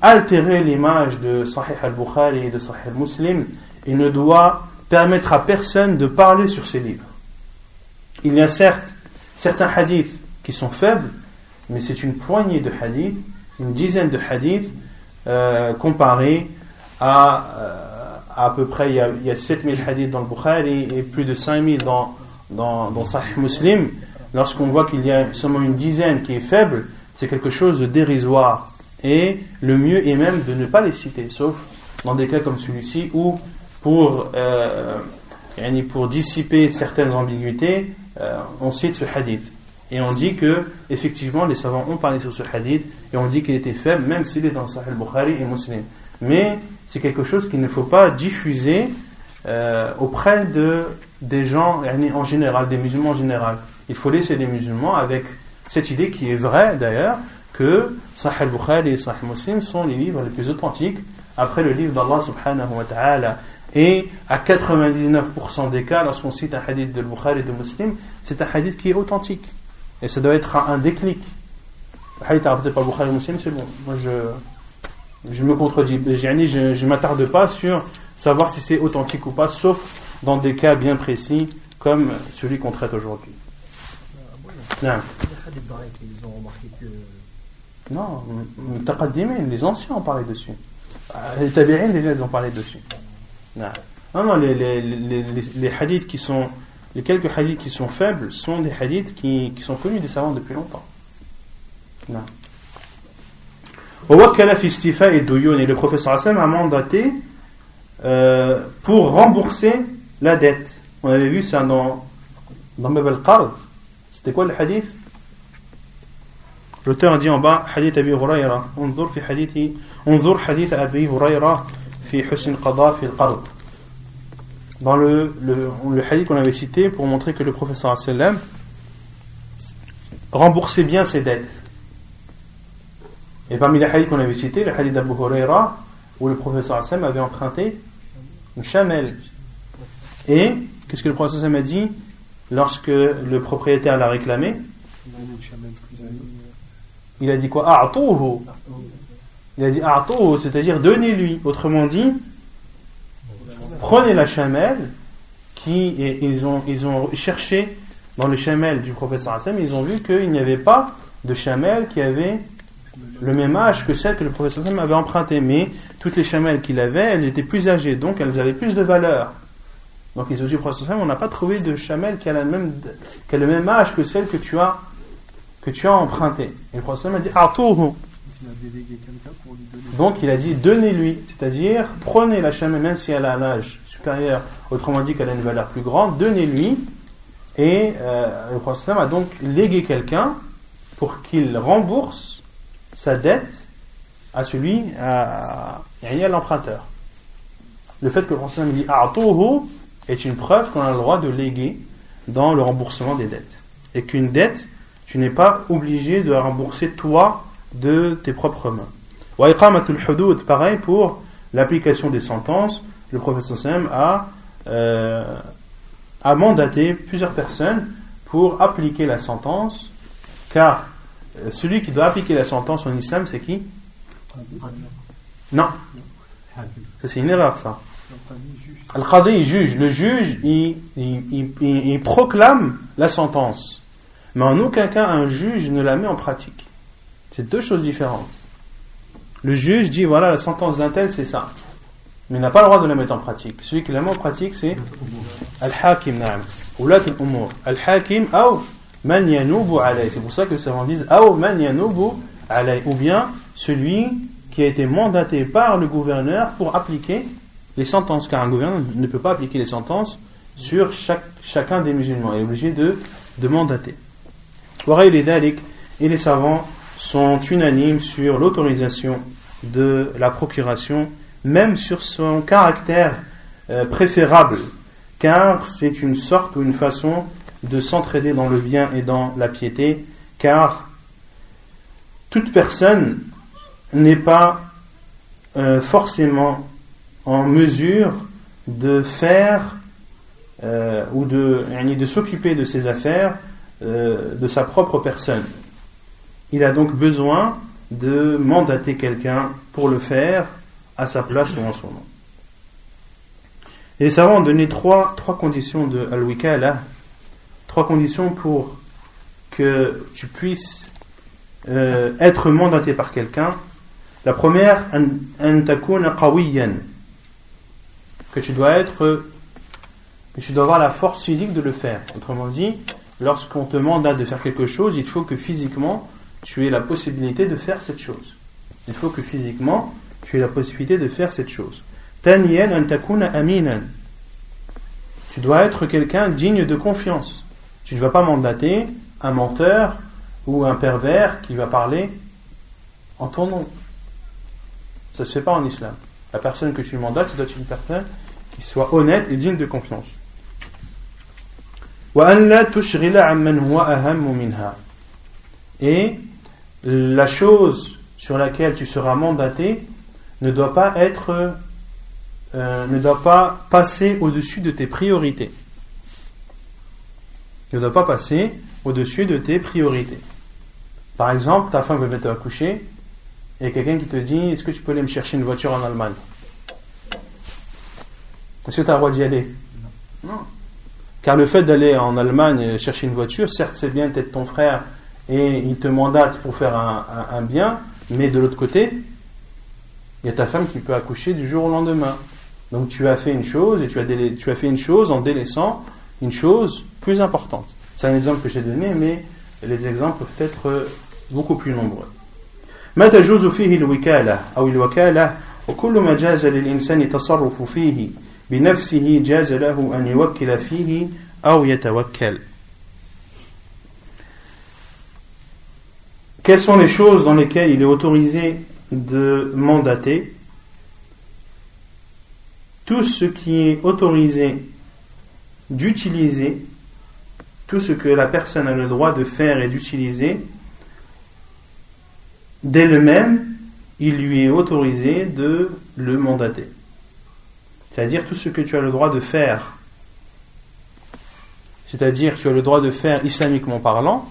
altérer l'image de Sahih al-Bukhari et de Sahih al-Muslim il ne doit permettre à personne de parler sur ces livres. Il y a certes certains hadiths qui sont faibles, mais c'est une poignée de hadiths, une dizaine de hadiths, euh, comparés à euh, à peu près, il y, a, il y a 7000 hadiths dans le Bukhari et plus de 5000 dans, dans, dans Sahih Muslim. Lorsqu'on voit qu'il y a seulement une dizaine qui est faible, c'est quelque chose de dérisoire. Et le mieux est même de ne pas les citer, sauf dans des cas comme celui-ci où pour, euh, pour dissiper certaines ambiguïtés, euh, on cite ce hadith. Et on dit que, effectivement, les savants ont parlé sur ce hadith et on dit qu'il était faible, même s'il est dans Sahih Bukhari et Muslim. Mais c'est quelque chose qu'il ne faut pas diffuser euh, auprès de, des gens, en général, des musulmans en général. Il faut laisser les musulmans avec cette idée qui est vraie d'ailleurs, que Sahih Bukhari et Sahih Muslim sont les livres les plus authentiques après le livre d'Allah subhanahu wa ta'ala. Et à 99% des cas, lorsqu'on cite un hadith de Bukhari et de Muslim, c'est un hadith qui est authentique. Et ça doit être un déclic. Le hadith rapporté par Bukhari et Muslim, c'est bon. Moi, je, je me contredis. Je ne m'attarde pas sur savoir si c'est authentique ou pas, sauf dans des cas bien précis, comme celui qu'on traite aujourd'hui. Non. Non, les anciens ont parlé dessus. Les tabi'in, déjà, ils ont parlé dessus. Non, non, les, les, les, hadiths qui sont. Les quelques hadiths qui sont faibles sont des hadiths qui, qui sont connus des savants depuis longtemps. Non. Et le professeur Hassan a mandaté euh, pour rembourser la dette. On avait vu ça dans, dans Mabel Qard. C'était quoi le hadith? L'auteur a dit en bas, hadith Abi Hurayra. On fi hadith, hadith Abi Hurayra. Dans le, hadith qu'on avait cité pour montrer que le professeur sallam remboursait bien ses dettes. Et parmi les hadiths qu'on avait cités, le hadith d'Abu Huraira, où le professeur sallam avait emprunté une chamelle. Et, qu'est-ce que le professeur sallam a dit lorsque le propriétaire l'a réclamé? Il a dit quoi? Il a dit c'est-à-dire donnez-lui. Autrement dit, prenez la chamelle qui et ils ont ils ont cherché dans le chamelle du professeur Hassan, ils ont vu qu'il n'y avait pas de chamelle qui avait le même âge que celle que le professeur Hassan avait empruntée. Mais toutes les chamelles qu'il avait, elles étaient plus âgées, donc elles avaient plus de valeur. Donc ils ont dit au professeur Hassan, on n'a pas trouvé de chamelle qui a, le même âge que celle que tu as que tu as empruntée. Et le professeur a dit donc il a dit donnez-lui, c'est-à-dire prenez la chamelle même si elle a un âge supérieur, autrement dit qu'elle a une valeur plus grande, donnez-lui. Et euh, le prophète a donc légué quelqu'un pour qu'il rembourse sa dette à celui, à, à l'emprunteur. Le fait que le prophète dit est une preuve qu'on a le droit de léguer dans le remboursement des dettes. et qu'une dette, tu n'es pas obligé de la rembourser toi de tes propres mains. Wa iqamatul hudud, pareil pour l'application des sentences, le professeur a, euh, a mandaté plusieurs personnes pour appliquer la sentence, car euh, celui qui doit appliquer la sentence en islam, c'est qui? Non. C'est une erreur, ça. Al-Qadi, juge. Le juge, il, proclame la sentence. Mais en aucun cas, un juge ne la met en pratique. C'est deux choses différentes. Le juge dit voilà, la sentence d'un tel, c'est ça. Mais il n'a pas le droit de la mettre en pratique. Celui qui la met en pratique, c'est Al-Hakim, na'am. Oulat al-Umur. Al-Hakim, ou man yanubu alay. C'est pour ça que les savants disent ou man yanubu alay. Ou bien celui qui a été mandaté par le gouverneur pour appliquer les sentences, car un gouverneur ne peut pas appliquer les sentences sur chacun des musulmans. Il est obligé de, de mandater. Et les savants sont unanimes sur l'autorisation de la procuration, même sur son caractère euh, préférable, car c'est une sorte ou une façon de s'entraider dans le bien et dans la piété, car toute personne n'est pas euh, forcément en mesure de faire euh, ou de, de s'occuper de ses affaires de sa propre personne. Il a donc besoin de mandater quelqu'un pour le faire à sa place ou en son nom. Et les savants ont donné trois, trois conditions de al-wikala, trois conditions pour que tu puisses euh, être mandaté par quelqu'un. La première, que tu dois être, que tu dois avoir la force physique de le faire. Autrement dit, lorsqu'on te mandate de faire quelque chose, il faut que physiquement tu aies la possibilité de faire cette chose. Il faut que physiquement, tu aies la possibilité de faire cette chose. Tu dois être quelqu'un digne de confiance. Tu ne vas pas mandater un menteur ou un pervers qui va parler en ton nom. Ça ne se fait pas en islam. La personne que tu mandates, tu doit être une personne qui soit honnête et digne de confiance. Et la chose sur laquelle tu seras mandaté ne doit pas être euh, ne doit pas passer au-dessus de tes priorités. Ne doit pas passer au-dessus de tes priorités. Par exemple, ta femme veut mettre à coucher et quelqu'un qui te dit Est-ce que tu peux aller me chercher une voiture en Allemagne? Est-ce que tu as le droit d'y aller? Non. Car le fait d'aller en Allemagne chercher une voiture, certes, c'est bien d'être ton frère et il te mandate pour faire un, bien, mais de l'autre côté, il y a ta femme qui peut accoucher du jour au lendemain. Donc tu as fait une chose et tu as, tu as fait une chose en délaissant une chose plus importante. C'est un exemple que j'ai donné, mais les exemples peuvent être beaucoup plus nombreux. ما تجوز فيه الوكالة أو الوكالة وكل ما جاز للإنسان التصرف فيه بنفسه جاز له أن يوكل فيه أو يتوكل Quelles sont les choses dans lesquelles il est autorisé de mandater Tout ce qui est autorisé d'utiliser, tout ce que la personne a le droit de faire et d'utiliser, d'elle-même, il lui est autorisé de le mandater. C'est-à-dire tout ce que tu as le droit de faire, c'est-à-dire tu as le droit de faire islamiquement parlant,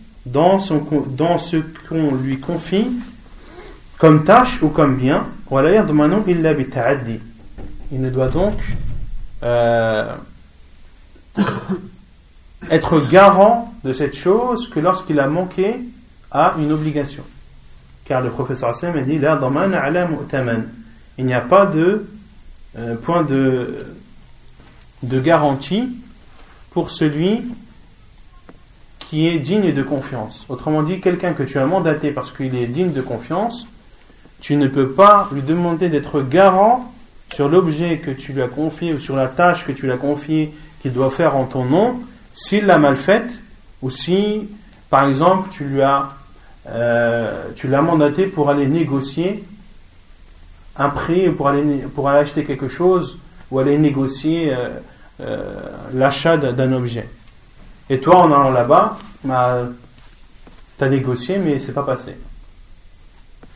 dans, ce qu'on lui confie comme tâche ou comme bien. Il ne doit donc euh, être garant de cette chose que lorsqu'il a manqué à une obligation. Car le professeur Hassan a dit Il n'y a pas de euh, point de, de garantie pour celui qui est digne de confiance. Autrement dit, quelqu'un que tu as mandaté parce qu'il est digne de confiance, tu ne peux pas lui demander d'être garant sur l'objet que tu lui as confié ou sur la tâche que tu lui as confiée qu'il doit faire en ton nom, s'il l'a mal faite ou si, par exemple, tu lui as, euh, tu l'as mandaté pour aller négocier un prix pour aller, pour aller acheter quelque chose ou aller négocier euh, euh, l'achat d'un objet. Et toi, en allant là-bas, bah, tu as négocié, mais c'est pas passé.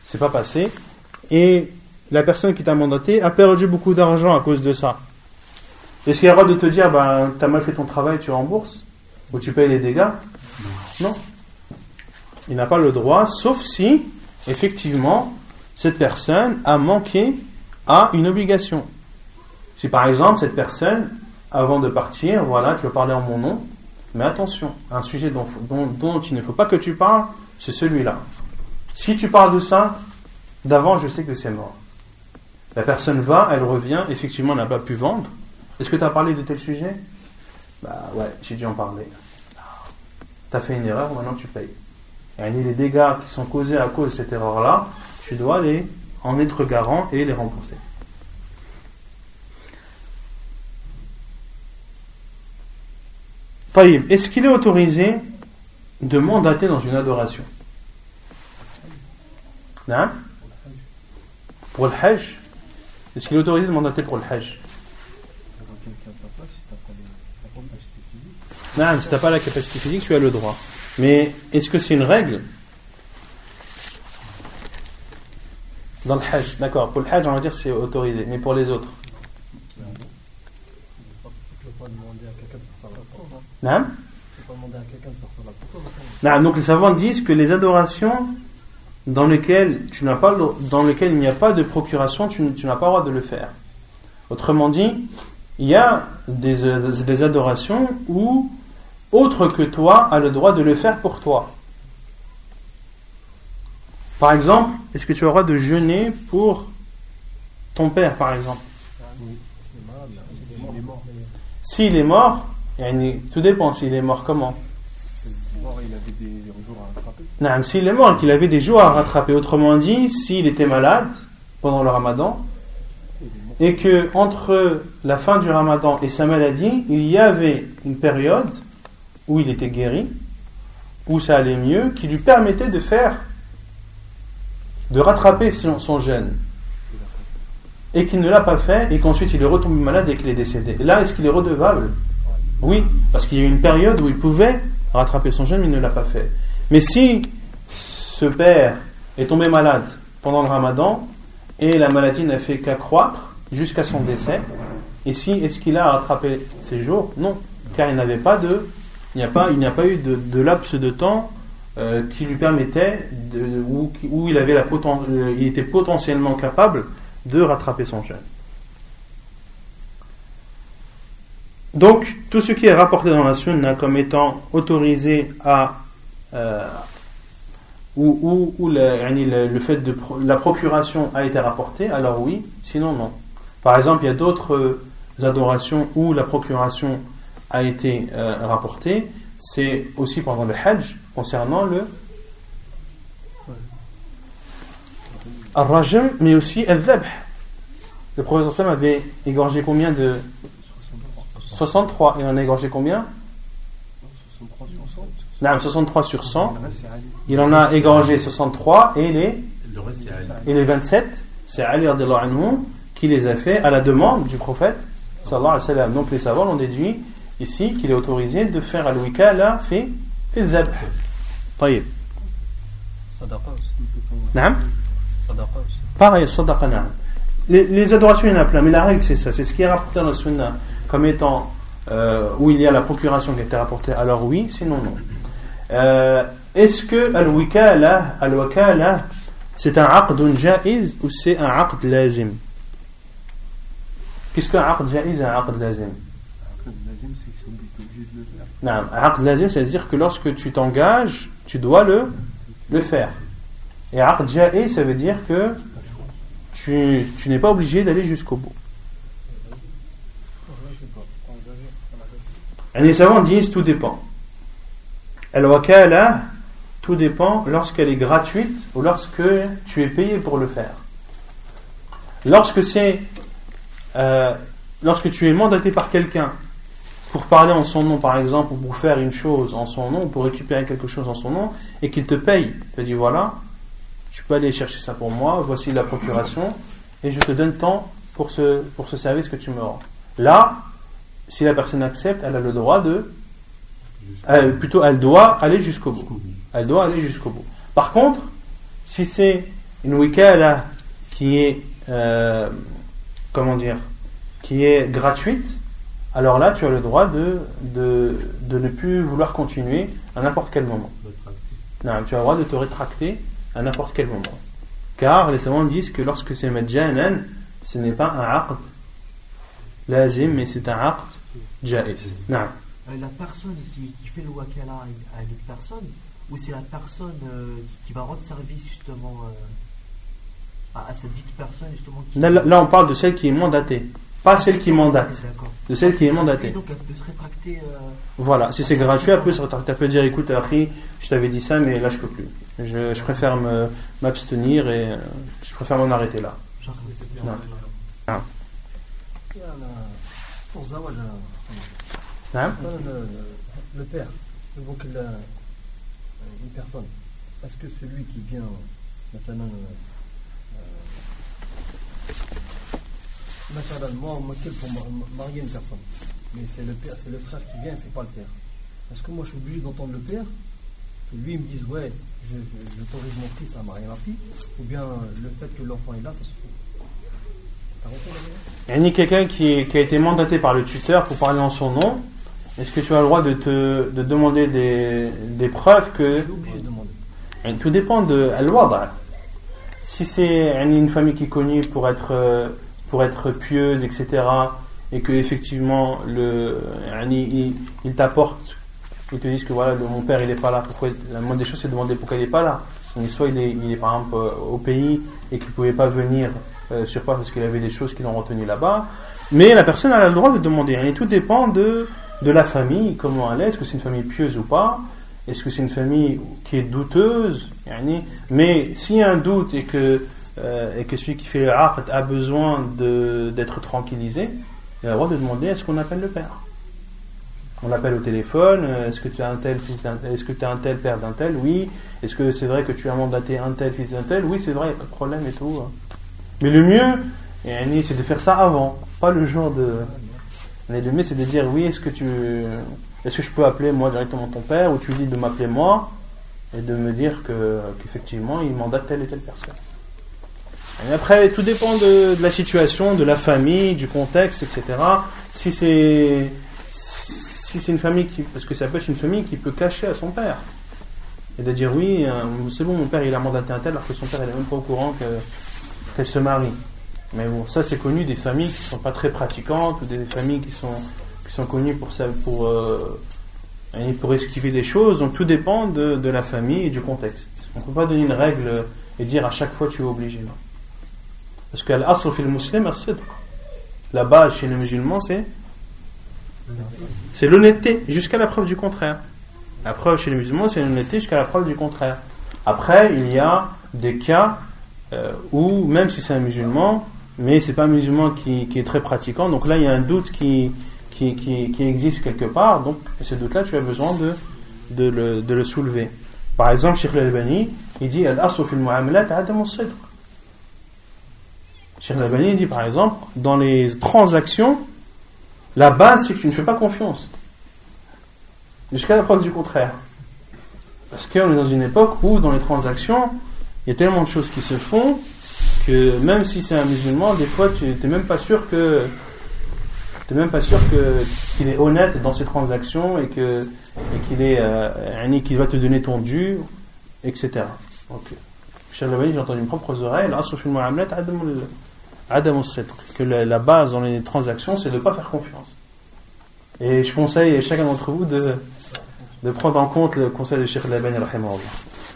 C'est pas passé. Et la personne qui t'a mandaté a perdu beaucoup d'argent à cause de ça. Est-ce qu'il y a le droit de te dire, bah, tu as mal fait ton travail, tu rembourses Ou tu payes les dégâts? Non. Il n'a pas le droit, sauf si, effectivement, cette personne a manqué à une obligation. Si par exemple, cette personne, avant de partir, voilà, tu vas parler en mon nom, mais attention, un sujet dont, il ne faut pas que tu parles, c'est celui-là. Si tu parles de ça, d'avant, je sais que c'est mort. La personne va, elle revient, effectivement, n'a pas pu vendre. Est-ce que tu as parlé de tel sujet? Bah ouais, j'ai dû en parler. Tu as fait une erreur, maintenant tu payes. Et les dégâts qui sont causés à cause de cette erreur-là, tu dois en être garant et les rembourser. Est-ce qu'il est autorisé de mandater dans une adoration Non Pour le Hajj est-ce qu'il est autorisé de mandater pour le Hajj Non, si tu n'as pas la capacité physique, tu as le droit. Mais est-ce que c'est une règle Dans le Hajj, d'accord. Pour le Hajj, on va dire c'est autorisé. Mais pour les autres Non, donc les savants disent que les adorations dans lequel, tu n'as pas, dans lequel il n'y a pas de procuration, tu, n'as pas le droit de le faire. Autrement dit, il y a des, des, adorations où autre que toi a le droit de le faire pour toi. Par exemple, est-ce que tu as le droit de jeûner pour ton père, par exemple? S'il est mort, tout dépend s'il est mort comment. Non, s'il est mort et qu'il avait des jours à rattraper, autrement dit, s'il était malade pendant le ramadan, et que entre la fin du ramadan et sa maladie, il y avait une période où il était guéri, où ça allait mieux, qui lui permettait de faire, de rattraper son, son gène, et qu'il ne l'a pas fait, et qu'ensuite il est retombé malade et qu'il est décédé. là, est-ce qu'il est redevable? Oui, parce qu'il y a eu une période où il pouvait rattraper son gène, mais il ne l'a pas fait. Mais si ce père est tombé malade pendant le ramadan et la maladie n'a fait qu'accroître jusqu'à son décès, et si est-ce qu'il a rattrapé ses jours? Non, car il n'avait pas de, il n'y a pas, eu de, laps de temps euh, qui lui permettait de, où, où, il avait la euh, il était potentiellement capable de rattraper son jeûne. Donc, tout ce qui est rapporté dans la sunna comme étant autorisé à, euh, ou, le, fait de la procuration a été rapporté, alors oui, sinon non. Par exemple, il y a d'autres euh, adorations où la procuration a été euh, rapportée. C'est aussi pendant le Hajj, concernant le Al-Rajm, mais aussi Al-Dhabh. Le professeur avait égorgé combien de 63. Et on a égorgé combien 63 sur 100. Il en a égorgé 63 et les, et les 27, c'est Ali anhu qui les a fait à la demande du prophète. Donc les savants ont déduit ici qu'il est autorisé de faire al-wikala fait fait zab. طيب نعم pareil sadaqa les, les adorations il y en a plein mais la règle c'est ça c'est ce qui est rapporté dans le sunna comme étant euh, où il y a la procuration qui a été rapportée alors oui sinon non euh, est-ce que al-wikala, al c'est un aqd jaiz ou c'est un aqd lazim? Qu'est-ce qu'un aqd jaiz et un aqd lazim non, aqd lazim, c'est-à-dire que lorsque tu t'engages, tu dois le, faire. Et aqd jaiz, ça veut dire que tu n'es pas obligé d'aller jusqu'au bout. Les savants disent tout dépend. Al-wakala, tout dépend lorsqu'elle est gratuite ou lorsque tu es payé pour le faire. Lorsque c'est euh, lorsque tu es mandaté par quelqu'un pour parler en son nom, par exemple, ou pour faire une chose en son nom, ou pour récupérer quelque chose en son nom, et qu'il te paye, te dit voilà, tu peux aller chercher ça pour moi, voici la procuration, et je te donne tant pour ce, pour ce service que tu me rends. Là, si la personne accepte, elle a le droit de. plutôt, elle doit aller jusqu'au bout. Elle doit aller jusqu'au bout. Par contre, si c'est une wikala qui est. Euh, comment dire Qui est gratuite, alors là, tu as le droit de, de, de ne plus vouloir continuer à n'importe quel moment. Non, tu as le droit de te rétracter à n'importe quel moment. Car les savants disent que lorsque c'est majjanan, ce n'est pas un aqd lazim, mais c'est un aqd Non. Euh, la personne qui, qui, fait le wakala à une personne, ou c'est la personne euh, qui, va rendre service justement euh, à, cette dite personne justement là, là, on parle de celle qui est mandatée. Pas celle qui mandate. De celle qui est mandatée. Donc elle peut se rétracter. Euh, voilà, si c'est gratuit, elle peut se rétracter. Elle peut dire écoute, Harry, je t'avais dit ça, mais là je peux plus. Je, je préfère m'abstenir et je préfère m'en arrêter là. Non. Ah. Hein le, père, donc une personne, est-ce que celui qui vient maintenant Maintenant, moi, moi, pour marier une personne. Mais c'est le père, c'est le frère qui vient, c'est pas le père. Est-ce que moi je suis obligé d'entendre le père Que lui il me dise ouais, j'autorise mon fils à marier ma fille, ou bien le fait que l'enfant est là, ça suffit. Il y a ni quelqu'un qui, qui, a été mandaté par le tuteur pour parler en son nom. Est-ce que tu as le droit de te de demander des, des preuves que. Je suis obligé de demander. tout dépend de al Si c'est une famille qui est connue pour être pour être pieuse, etc. Et que effectivement le, il, il t'apporte, ils te disent que voilà, mon père il n'est pas là. Pourquoi La moindre des choses c'est de demander pourquoi il n'est pas là. Soit il est, par exemple euh, au pays et qu'il ne pouvait pas venir euh, sur place parce qu'il avait des choses qui l'ont retenu là-bas. Mais la personne a le droit de demander. Et tout dépend de, la famille, comment elle est, est-ce que c'est une famille pieuse ou pas, est-ce que c'est une famille qui est douteuse? Mais s'il y a un doute et que euh, celui qui fait le a besoin d'être tranquillisé, il a le droit de demander est-ce qu'on appelle le père On l'appelle au téléphone, euh, est-ce que tu as un tel fils est-ce que tu as un tel père d'un tel? Oui. Est-ce que c'est vrai que tu as mandaté un tel fils d'un tel? Oui, c'est vrai, il n'y a pas de problème et tout. Hein. Mais le mieux, c'est de faire ça avant, pas le jour de. Mais le mieux, c'est de dire oui, est-ce que tu. Est-ce que je peux appeler moi directement ton père ou tu dis de m'appeler moi et de me dire que, qu'effectivement il mandate telle et telle personne. Et après, tout dépend de, la situation, de la famille, du contexte, etc. Si c'est si c'est une famille qui, parce que ça peut être une famille qui peut cacher à son père et de dire oui, euh, c'est bon, mon père il a mandaté un tel alors que son père il n'est même pas au courant qu'elle se marie. Mais bon, ça c'est connu des familles qui sont pas très pratiquantes ou des familles qui sont qui sont connues pour ça, pour euh, pour esquiver des choses. Donc tout dépend de, la famille et du contexte. On peut pas donner une règle et dire à chaque fois tu es obligé. Parce que l'asr fil muslim, la base chez les musulmans, c'est c'est l'honnêteté jusqu'à la preuve du contraire. La preuve chez les musulmans, c'est l'honnêteté jusqu'à la preuve du contraire. Après, il y a des cas euh, où, même si c'est un musulman, mais c'est pas un musulman qui, est très pratiquant, donc là, il y a un doute qui, qui, qui existe quelque part, donc ce doute-là, tu as besoin de, de, le, de le soulever. Par exemple, Sheikh al-Albani, il dit Al-Asr fil adam al Cheikh Nabani dit par exemple, dans les transactions, la base c'est que tu ne fais pas confiance. Jusqu'à la preuve du contraire. Parce qu'on est dans une époque où dans les transactions, il y a tellement de choses qui se font que même si c'est un musulman, des fois tu n'es même pas sûr que tu même pas sûr qu'il est honnête dans ses transactions et que qu'il est euh, qu'il va te donner ton dû, etc. Donc, Cheikh j'ai entendu mes propres oreilles, Adam que la, base dans les transactions, c'est de ne pas faire confiance. Et je conseille à chacun d'entre vous de, de prendre en compte le conseil de Cheikh Al-Albani rahimahullah.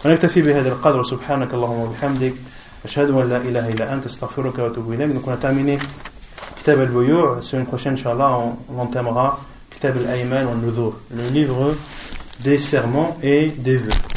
ونكتفي بهذا القدر سبحانك اللهم وبحمدك أشهد أن لا إله إلا أنت أستغفرك وأتوب إليك donc on a terminé Kitab al-Buyu' semaine prochaine Inch'Allah on, on entamera Kitab al-Ayman wa al le livre des serments et des vœux.